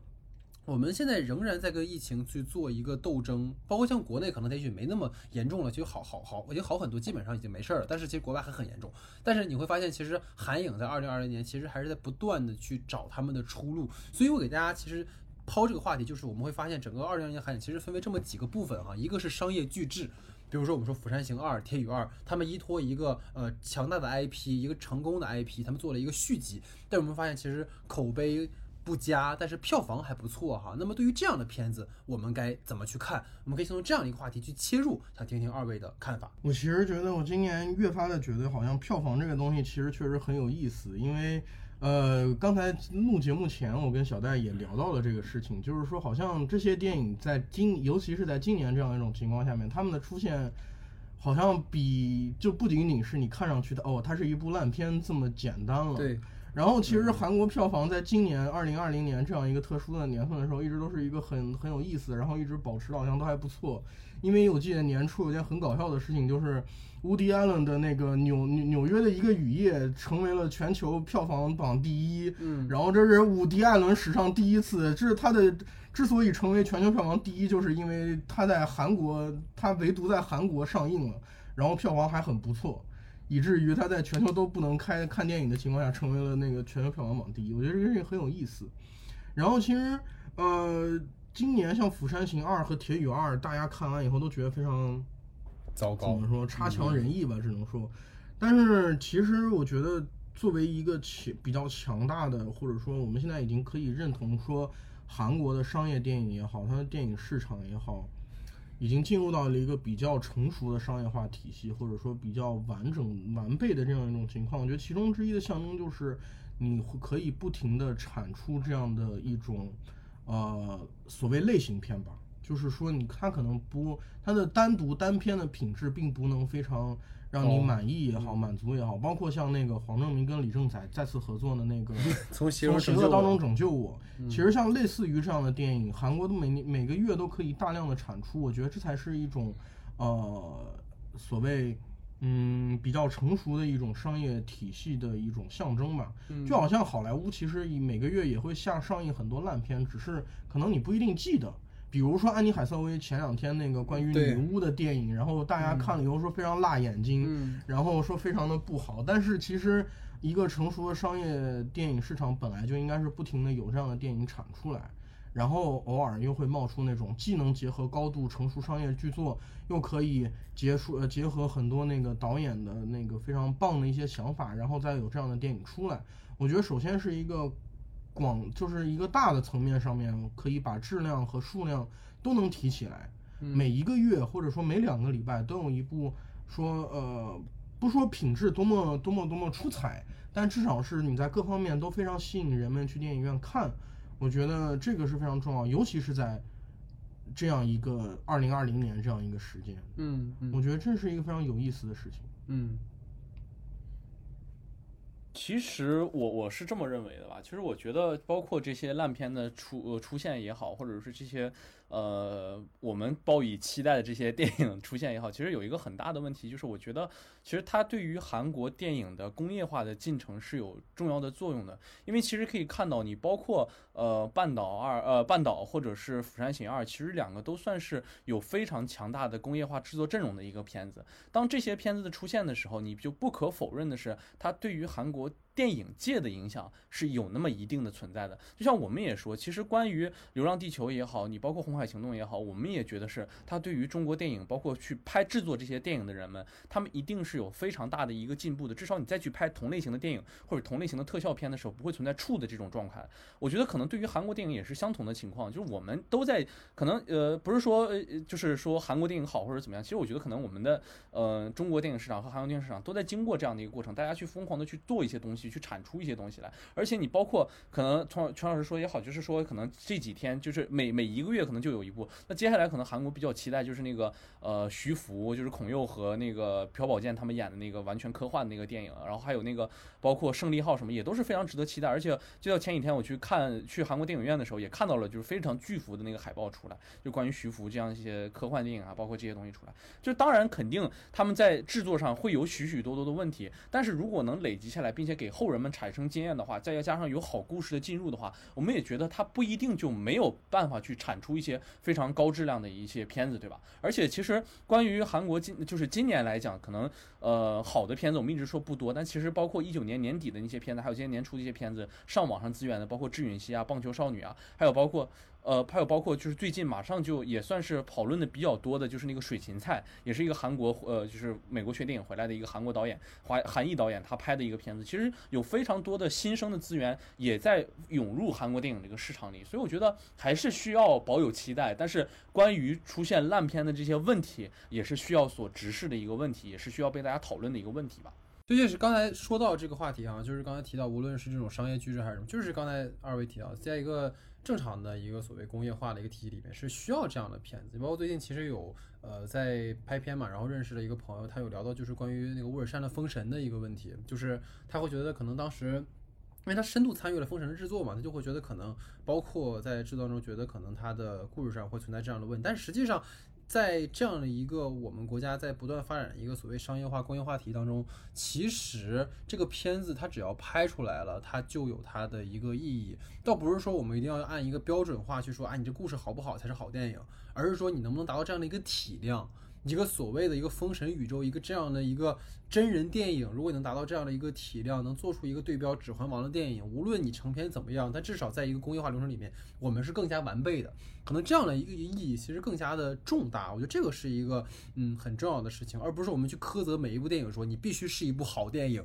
Speaker 1: 我们现在仍然在跟疫情去做一个斗争，包括像国内可能也许没那么严重了，其实好好好，已经好很多，基本上已经没事儿了。但是其实国外还很严重。但是你会发现，其实韩影在二零二零年其实还是在不断的去找他们的出路。所以我给大家其实抛这个话题，就是我们会发现整个二零二零年韩影其实分为这么几个部分哈，一个是商业巨制。比如说，我们说《釜山行二》《铁与二》，他们依托一个呃强大的 IP，一个成功的 IP，他们做了一个续集。但我们发现，其实口碑不佳，但是票房还不错哈。那么对于这样的片子，我们该怎么去看？我们可以先从这样一个话题去切入，想听听二位的看法。
Speaker 3: 我其实觉得，我今年越发的觉得，好像票房这个东西其实确实很有意思，因为。呃，刚才录节目前，我跟小戴也聊到了这个事情，就是说，好像这些电影在今，尤其是在今年这样一种情况下面，他们的出现，好像比就不仅仅是你看上去的哦，它是一部烂片这么简单了。
Speaker 1: 对。
Speaker 3: 然后，其实韩国票房在今年二零二零年这样一个特殊的年份的时候，一直都是一个很很有意思，然后一直保持的好像都还不错。因为我记得年初有件很搞笑的事情，就是乌迪艾伦的那个纽纽纽约的一个雨夜成为了全球票房榜第一。
Speaker 1: 嗯，
Speaker 3: 然后这是伍迪艾伦史上第一次，这是他的之所以成为全球票房第一，就是因为他在韩国，他唯独在韩国上映了，然后票房还很不错。以至于他在全球都不能开看电影的情况下，成为了那个全球票房榜第一。我觉得这个事情很有意思。然后其实，呃，今年像《釜山行二》和《铁与二》，大家看完以后都觉得非常
Speaker 1: 糟糕，
Speaker 3: 怎么说差强人意吧，只能说。但是其实我觉得，作为一个强比较强大的，或者说我们现在已经可以认同说，韩国的商业电影也好，它的电影市场也好。已经进入到了一个比较成熟的商业化体系，或者说比较完整完备的这样一种情况。我觉得其中之一的象征就是你可以不停的产出这样的一种呃所谓类型片吧，就是说你它可能不它的单独单片的品质并不能非常让你满意也好，满足也好，包括像那个黄正明跟李正宰再次合作的那个 [laughs]
Speaker 1: 从邪
Speaker 3: 恶当中拯救
Speaker 1: 我，
Speaker 3: 其实像类似于这样的电影，韩国的每年每个月都可以大量的产出，我觉得这才是一种呃所谓嗯比较成熟的一种商业体系的一种象征吧。就好像好莱坞其实每个月也会下上映很多烂片，只是可能你不一定记得。比如说安妮海瑟薇前两天那个关于女巫的电影，然后大家看了以后说非常辣眼睛，然后说非常的不好。但是其实一个成熟的商业电影市场本来就应该是不停的有这样的电影产出来，然后偶尔又会冒出那种既能结合高度成熟商业剧作，又可以结束呃结合很多那个导演的那个非常棒的一些想法，然后再有这样的电影出来。我觉得首先是一个。广就是一个大的层面上面，可以把质量和数量都能提起来。每一个月或者说每两个礼拜都有一部说呃，不说品质多么多么多么出彩，但至少是你在各方面都非常吸引人们去电影院看。我觉得这个是非常重要，尤其是在这样一个二零二零年这样一个时间。
Speaker 1: 嗯，
Speaker 3: 我觉得这是一个非常有意思的事情。
Speaker 1: 嗯。
Speaker 2: 其实我我是这么认为的吧。其实我觉得，包括这些烂片的出呃出现也好，或者是这些呃我们抱以期待的这些电影出现也好，其实有一个很大的问题，就是我觉得其实它对于韩国电影的工业化的进程是有重要的作用的。因为其实可以看到，你包括呃半岛二呃半岛或者是釜山行二，其实两个都算是有非常强大的工业化制作阵容的一个片子。当这些片子的出现的时候，你就不可否认的是，它对于韩国电影界的影响是有那么一定的存在的。就像我们也说，其实关于《流浪地球》也好，你包括《红海行动》也好，我们也觉得是它对于中国电影，包括去拍制作这些电影的人们，他们一定是有非常大的一个进步的。至少你再去拍同类型的电影或者同类型的特效片的时候，不会存在怵的这种状态。我觉得可能对于韩国电影也是相同的情况，就是我们都在可能呃不是说呃就是说韩国电影好或者怎么样，其实我觉得可能我们的呃中国电影市场和韩国电影市场都在经过这样的一个过程，大家去疯狂的去做一些东西，去产出一些东西来。而且你包括可能从全老师说也好，就是说可能这几天就是每每一个月可能就有一部。那接下来可能韩国比较期待就是那个呃徐福，就是孔侑和那个朴宝剑他们演的那个完全科幻那个电影，然后还有那个包括胜利号什么也都是非常值得期待。而且就在前几天我去看去韩国电影院的时候，也看到了就是非常巨幅的那个海报出来，就关于徐福这样一些科幻电影啊，包括这些东西出来。就当然肯定他们在制作上会有许许多多的问题，但是如果能累积下来，并且给后人们产生经验的话，再要加上有好故事的进入的话，我们也觉得它不一定就没有办法去产出一些非常高质量的一些片子，对吧？而且其实关于韩国今就是今年来讲，可能呃好的片子我们一直说不多，但其实包括一九年年底的那些片子，还有今年年初的一些片子上网上资源的，包括智允熙啊、棒球少女啊，还有包括。呃，还有包括就是最近马上就也算是讨论的比较多的，就是那个水芹菜，也是一个韩国呃，就是美国学电影回来的一个韩国导演，华韩裔导演他拍的一个片子。其实有非常多的新生的资源也在涌入韩国电影这个市场里，所以我觉得还是需要保有期待。但是关于出现烂片的这些问题，也是需要所直视的一个问题，也是需要被大家讨论的一个问题吧。
Speaker 1: 这就是刚才说到这个话题啊，就是刚才提到，无论是这种商业巨制还是什么，就是刚才二位提到，在一个正常的一个所谓工业化的一个体系里面，是需要这样的片子。包括最近其实有呃在拍片嘛，然后认识了一个朋友，他有聊到就是关于那个乌尔善的《封神》的一个问题，就是他会觉得可能当时，因为他深度参与了《封神》的制作嘛，他就会觉得可能包括在制作中觉得可能他的故事上会存在这样的问题，但实际上。在这样的一个我们国家在不断发展一个所谓商业化、工业化题当中，其实这个片子它只要拍出来了，它就有它的一个意义。倒不是说我们一定要按一个标准化去说，啊，你这故事好不好才是好电影，而是说你能不能达到这样的一个体量。一个所谓的一个封神宇宙，一个这样的一个真人电影，如果你能达到这样的一个体量，能做出一个对标《指环王》的电影，无论你成片怎么样，但至少在一个工业化流程里面，我们是更加完备的。可能这样的一个意义其实更加的重大。我觉得这个是一个嗯很重要的事情，而不是我们去苛责每一部电影，说你必须是一部好电影。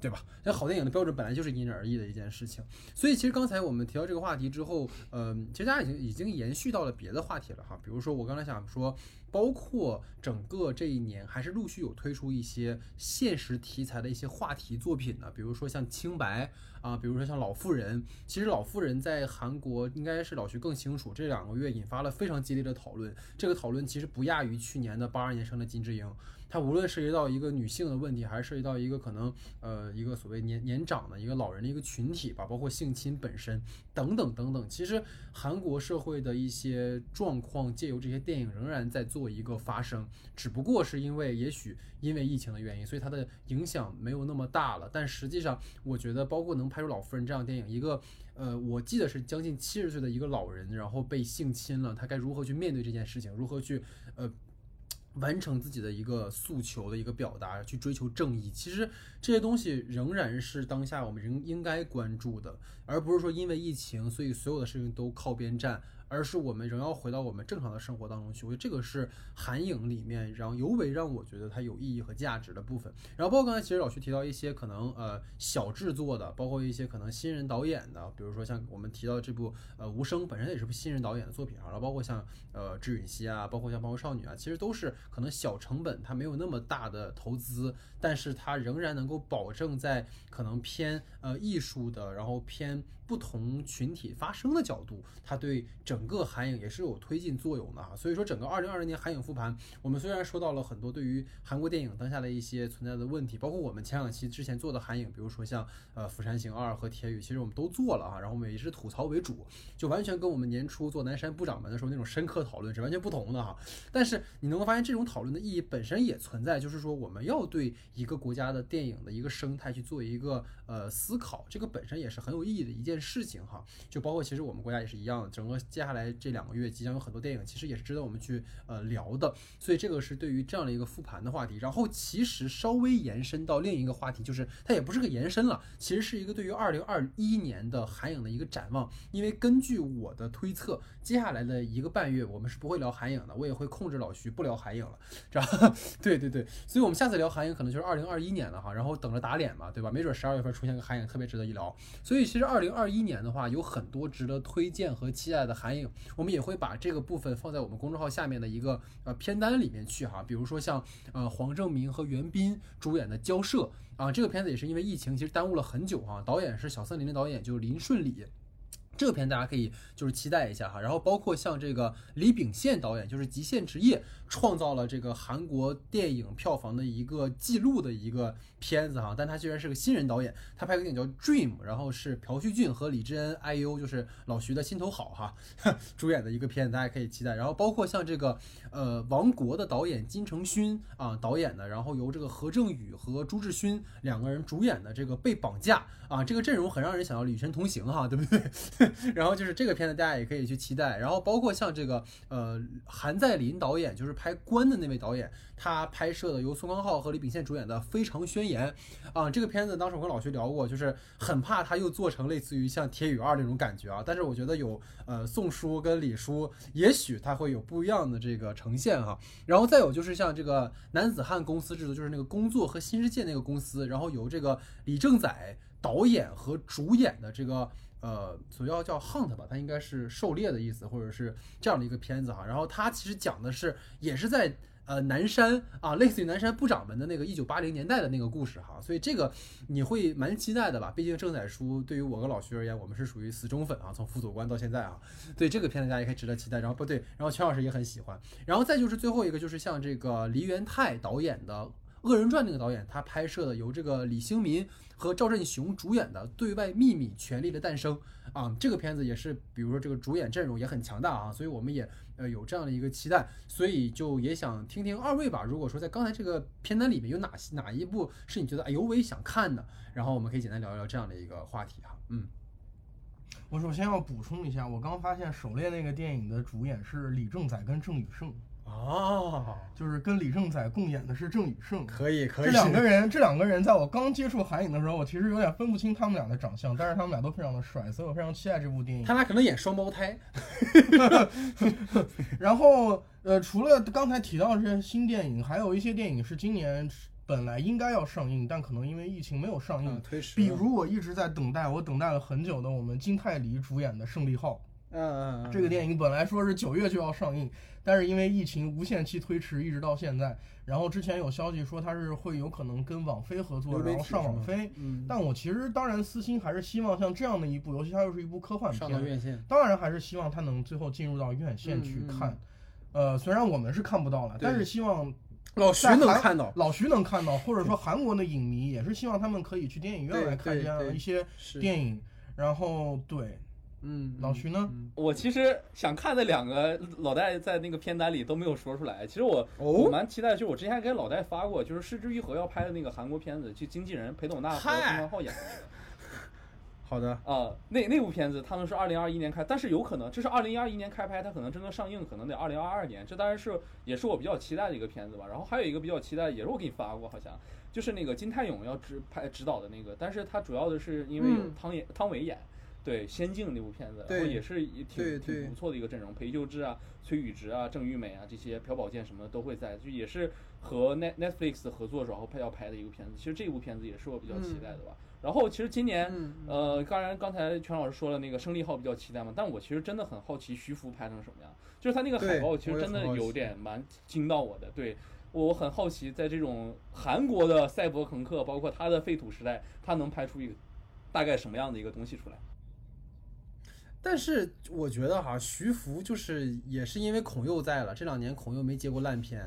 Speaker 1: 对吧？那好电影的标准本来就是因人而异的一件事情，所以其实刚才我们提到这个话题之后，嗯，其实大家已经已经延续到了别的话题了哈。比如说我刚才想说，包括整个这一年，还是陆续有推出一些现实题材的一些话题作品呢。比如说像《清白》啊，比如说像《老妇人》。其实《老妇人》在韩国应该是老徐更清楚，这两个月引发了非常激烈的讨论。这个讨论其实不亚于去年的八二年生的金智英。它无论涉及到一个女性的问题，还是涉及到一个可能呃一个所谓年年长的一个老人的一个群体吧，包括性侵本身等等等等。其实韩国社会的一些状况，借由这些电影仍然在做一个发生，只不过是因为也许因为疫情的原因，所以它的影响没有那么大了。但实际上，我觉得包括能拍出《老妇人》这样电影，一个呃我记得是将近七十岁的一个老人，然后被性侵了，他该如何去面对这件事情，如何去呃。完成自己的一个诉求的一个表达，去追求正义，其实这些东西仍然是当下我们仍应该关注的，而不是说因为疫情，所以所有的事情都靠边站。而是我们仍要回到我们正常的生活当中去，我觉得这个是韩影里面让尤为让我觉得它有意义和价值的部分。然后包括刚才其实老徐提到一些可能呃小制作的，包括一些可能新人导演的，比如说像我们提到这部呃无声本身也是部新人导演的作品啊，然后包括像呃智允熙啊，包括像包括少女啊，其实都是可能小成本，它没有那么大的投资，但是它仍然能够保证在可能偏呃艺术的，然后偏不同群体发声的角度，它对整。个韩影也是有推进作用的哈，所以说整个二零二零年韩影复盘，我们虽然说到了很多对于韩国电影当下的一些存在的问题，包括我们前两期之前做的韩影，比如说像呃《釜山行二》和《铁雨》，其实我们都做了啊，然后我们也是吐槽为主，就完全跟我们年初做南山部长们的时候那种深刻讨论是完全不同的哈。但是你能够发现这种讨论的意义本身也存在，就是说我们要对一个国家的电影的一个生态去做一个呃思考，这个本身也是很有意义的一件事情哈。就包括其实我们国家也是一样的，整个接下来这两个月即将有很多电影，其实也是值得我们去呃聊的。所以这个是对于这样的一个复盘的话题。然后其实稍微延伸到另一个话题，就是它也不是个延伸了，其实是一个对于二零二一年的韩影的一个展望。因为根据我的推测，接下来的一个半月我们是不会聊韩影的，我也会控制老徐不聊韩影了。这样，[laughs] 对对对，所以我们下次聊韩影可能就是二零二一年了哈，然后等着打脸嘛，对吧？没准十二月份出现个韩影特别值得一聊。所以其实二零二一年的话，有很多值得推荐和期待的韩影，我们也会把这个部分放在我们公众号下面的一个呃片单里面去哈。比如说像呃黄正明和袁彬主演的《交涉》啊，这个片子也是因为疫情其实耽误了很久哈。导演是小森林的导演，就是林顺礼。这个片大家可以就是期待一下哈，然后包括像这个李秉宪导演，就是《极限职业》，创造了这个韩国电影票房的一个记录的一个片子哈，但他居然是个新人导演，他拍个电影叫《Dream》，然后是朴叙俊和李智恩 IU，就是老徐的心头好哈，[laughs] 主演的一个片子，大家可以期待。然后包括像这个呃《王国》的导演金承勋啊导演的，然后由这个何正宇和朱智勋两个人主演的这个《被绑架》啊，这个阵容很让人想要《与神同行》哈，对不对？[laughs] 然后就是这个片子，大家也可以去期待。然后包括像这个呃韩在林导演，就是拍《关》的那位导演，他拍摄的由宋康昊和李秉宪主演的《非常宣言》啊，这个片子当时我跟老徐聊过，就是很怕他又做成类似于像《铁与二》那种感觉啊。但是我觉得有呃宋叔跟李叔，也许他会有不一样的这个呈现哈。然后再有就是像这个男子汉公司制作，就是那个工作和新世界那个公司，然后由这个李正宰导演和主演的这个。呃，主要叫 hunt 吧，它应该是狩猎的意思，或者是这样的一个片子哈。然后它其实讲的是，也是在呃南山啊，类似于南山部长们的那个一九八零年代的那个故事哈。所以这个你会蛮期待的吧？毕竟郑载书对于我跟老徐而言，我们是属于死忠粉啊，从副总官到现在啊。对这个片子大家也可以值得期待。然后不对，然后全老师也很喜欢。然后再就是最后一个，就是像这个梨元泰导演的《恶人传》那个导演，他拍摄的由这个李兴民。和赵振雄主演的《对外秘密：权力的诞生》啊，这个片子也是，比如说这个主演阵容也很强大啊，所以我们也呃有这样的一个期待，所以就也想听听二位吧。如果说在刚才这个片单里面有哪些哪一部是你觉得哎呦我也想看的，然后我们可以简单聊一聊这样的一个话题哈。嗯，
Speaker 3: 我首先要补充一下，我刚发现《狩猎》那个电影的主演是李正宰跟郑宇盛。
Speaker 1: 哦，
Speaker 3: 就是跟李正宰共演的是郑宇盛，
Speaker 1: 可以可以。
Speaker 3: 这两个人，这两个人，在我刚接触韩影的时候，我其实有点分不清他们俩的长相，但是他们俩都非常的帅，所以我非常期待这部电影。
Speaker 1: 他俩可能演双胞胎。[laughs]
Speaker 3: 然后，呃，除了刚才提到这些新电影，还有一些电影是今年本来应该要上映，但可能因为疫情没有上映，
Speaker 1: 推迟。
Speaker 3: 比如我一直在等待，我等待了很久的我们金泰梨主演的《胜利号》。
Speaker 1: 嗯嗯，
Speaker 3: 这个电影本来说是九月就要上映，但是因为疫情无限期推迟，一直到现在。然后之前有消息说它是会有可能跟网飞合作，然后上网飞。
Speaker 1: 嗯，
Speaker 3: 但我其实当然私心还是希望像这样的一部，尤其它又是一部科幻片，
Speaker 1: 上院线，
Speaker 3: 当然还是希望它能最后进入到院线去看。呃，虽然我们是看不到了，但是希望
Speaker 1: 老徐能看到，
Speaker 3: 老徐能看到，或者说韩国的影迷也是希望他们可以去电影院来看这样一些电影。然后对。
Speaker 1: 嗯，
Speaker 3: 老徐呢？
Speaker 2: 我其实想看的两个老戴在那个片单里都没有说出来。其实我我蛮期待，就是我之前给老戴发过，就是失之愈合要拍的那个韩国片子，就经纪人裴斗娜和金康浩演的那个。
Speaker 1: 好的 [laughs]
Speaker 2: 啊，那那部片子他们是二零二一年开，但是有可能这是二零二一年开拍，它可能真的上映可能得二零二二年。这当然是也是我比较期待的一个片子吧。然后还有一个比较期待，也是我给你发过，好像就是那个金泰勇要指拍指导的那个，但是他主要的是因为有汤演汤唯演。对《仙境》那部片子，然后也是也挺挺不错的一个阵容，裴秀智啊、崔宇植啊、郑玉美啊这些朴宝剑什么的都会在，就也是和 Net Netflix 合作然后拍要拍的一个片子。其实这部片子也是我比较期待的吧。然后其实今年，呃，当然刚才全老师说了那个《胜利号》比较期待嘛，但我其实真的很好奇徐福拍成什么样。就是他那个海报其实真的有点蛮惊到我的。对我很好奇，在这种韩国的赛博朋克，包括他的废土时代，他能拍出一个大概什么样的一个东西出来？
Speaker 1: 但是我觉得哈，徐福就是也是因为孔佑在了，这两年孔佑没接过烂片，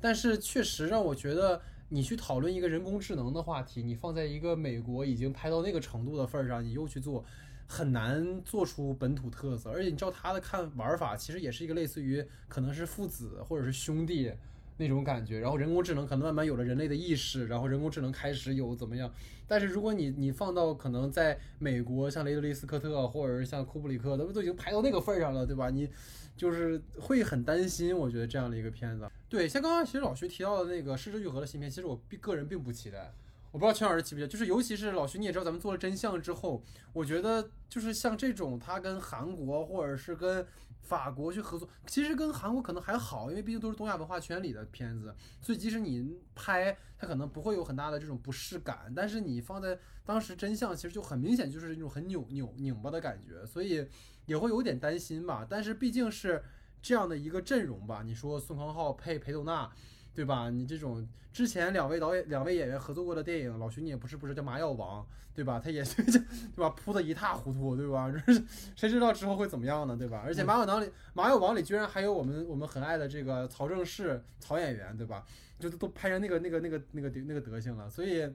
Speaker 1: 但是确实让我觉得，你去讨论一个人工智能的话题，你放在一个美国已经拍到那个程度的份儿上，你又去做，很难做出本土特色。而且你照他的看玩法，其实也是一个类似于可能是父子或者是兄弟那种感觉，然后人工智能可能慢慢有了人类的意识，然后人工智能开始有怎么样？但是如果你你放到可能在美国，像雷德利·斯科特或者是像库布里克，他们都已经排到那个份儿上了，对吧？你就是会很担心，我觉得这样的一个片子。对，像刚刚其实老徐提到的那个《失之愈合》的新片，其实我个人并不期待。我不知道全老师期不期，就是尤其是老徐，你也知道，咱们做了真相之后，我觉得就是像这种他跟韩国或者是跟法国去合作，其实跟韩国可能还好，因为毕竟都是东亚文化圈里的片子，所以即使你拍，它可能不会有很大的这种不适感。但是你放在当时真相，其实就很明显就是那种很扭扭拧巴的感觉，所以也会有点担心吧。但是毕竟是这样的一个阵容吧，你说宋康昊配裴斗娜。对吧？你这种之前两位导演、两位演员合作过的电影，老徐你也不是不是叫《麻药王》，对吧？他也是 [laughs] 对吧？铺的一塌糊涂，对吧？[laughs] 谁知道之后会怎么样呢？对吧？而且《麻药王》里，《麻药王》里居然还有我们我们很爱的这个曹正奭曹演员，对吧？就都拍成那个那个那个那个那个德行了，所以。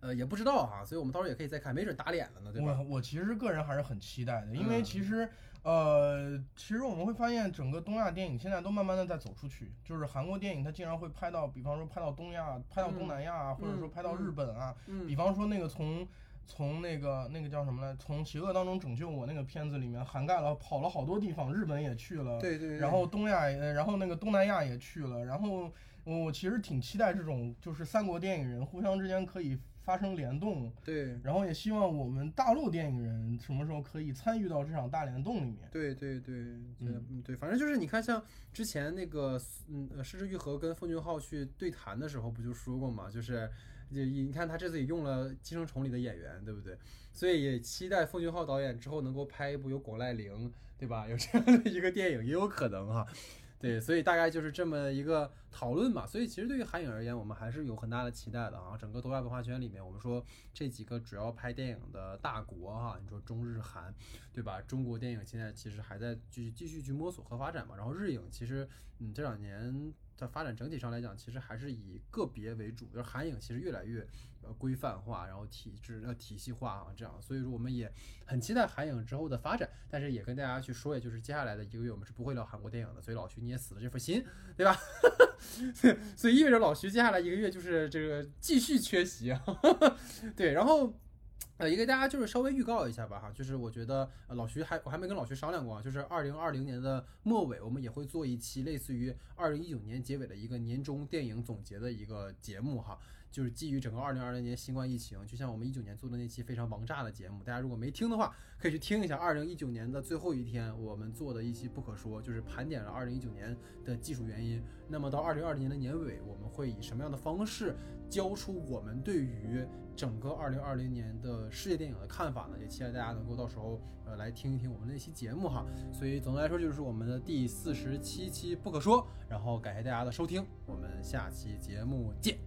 Speaker 1: 呃，也不知道哈，所以我们到时候也可以再看，没准打脸了呢，对吧？
Speaker 3: 我我其实个人还是很期待的，因为其实呃，其实我们会发现整个东亚电影现在都慢慢的在走出去，就是韩国电影它竟然会拍到，比方说拍到东亚，拍到东南亚，或者说拍到日本啊，比方说那个从从那个那个叫什么来，从邪恶当中拯救我那个片子里面涵盖了跑了好多地方，日本也去了，
Speaker 1: 对对，
Speaker 3: 然后东亚，然后那个东南亚也去了，然后我其实挺期待这种就是三国电影人互相之间可以。发生联动，
Speaker 1: 对，
Speaker 3: 然后也希望我们大陆电影人什么时候可以参与到这场大联动里面。
Speaker 1: 对对对，嗯对，反正就是你看，像之前那个，嗯，呃，失之愈合跟奉俊昊去对谈的时候，不就说过嘛，就是，就你看他这次也用了《寄生虫》里的演员，对不对？所以也期待奉俊昊导演之后能够拍一部有巩濑铃，对吧？有这样的一个电影也有可能哈。对，所以大概就是这么一个讨论嘛。所以其实对于韩影而言，我们还是有很大的期待的啊。整个东亚文化圈里面，我们说这几个主要拍电影的大国哈，你说中日韩，对吧？中国电影现在其实还在继续继续去摸索和发展嘛。然后日影其实，嗯，这两年。在发展整体上来讲，其实还是以个别为主，就是韩影其实越来越呃规范化，然后体制呃体系化啊这样，所以说我们也很期待韩影之后的发展，但是也跟大家去说，也就是接下来的一个月我们是不会聊韩国电影的，所以老徐你也死了这份心，对吧？[laughs] 所以意味着老徐接下来一个月就是这个继续缺席，[laughs] 对，然后。呃，也给大家就是稍微预告一下吧，哈，就是我觉得老徐还我还没跟老徐商量过啊，就是二零二零年的末尾，我们也会做一期类似于二零一九年结尾的一个年终电影总结的一个节目哈。就是基于整个二零二零年新冠疫情，就像我们一九年做的那期非常王炸的节目，大家如果没听的话，可以去听一下二零一九年的最后一天我们做的一期不可说，就是盘点了二零一九年的技术原因。那么到二零二零年的年尾，我们会以什么样的方式交出我们对于整个二零二零年的世界电影的看法呢？也期待大家能够到时候呃来听一听我们那期节目哈。所以总的来说就是我们的第四十七期不可说，然后感谢大家的收听，我们下期节目见。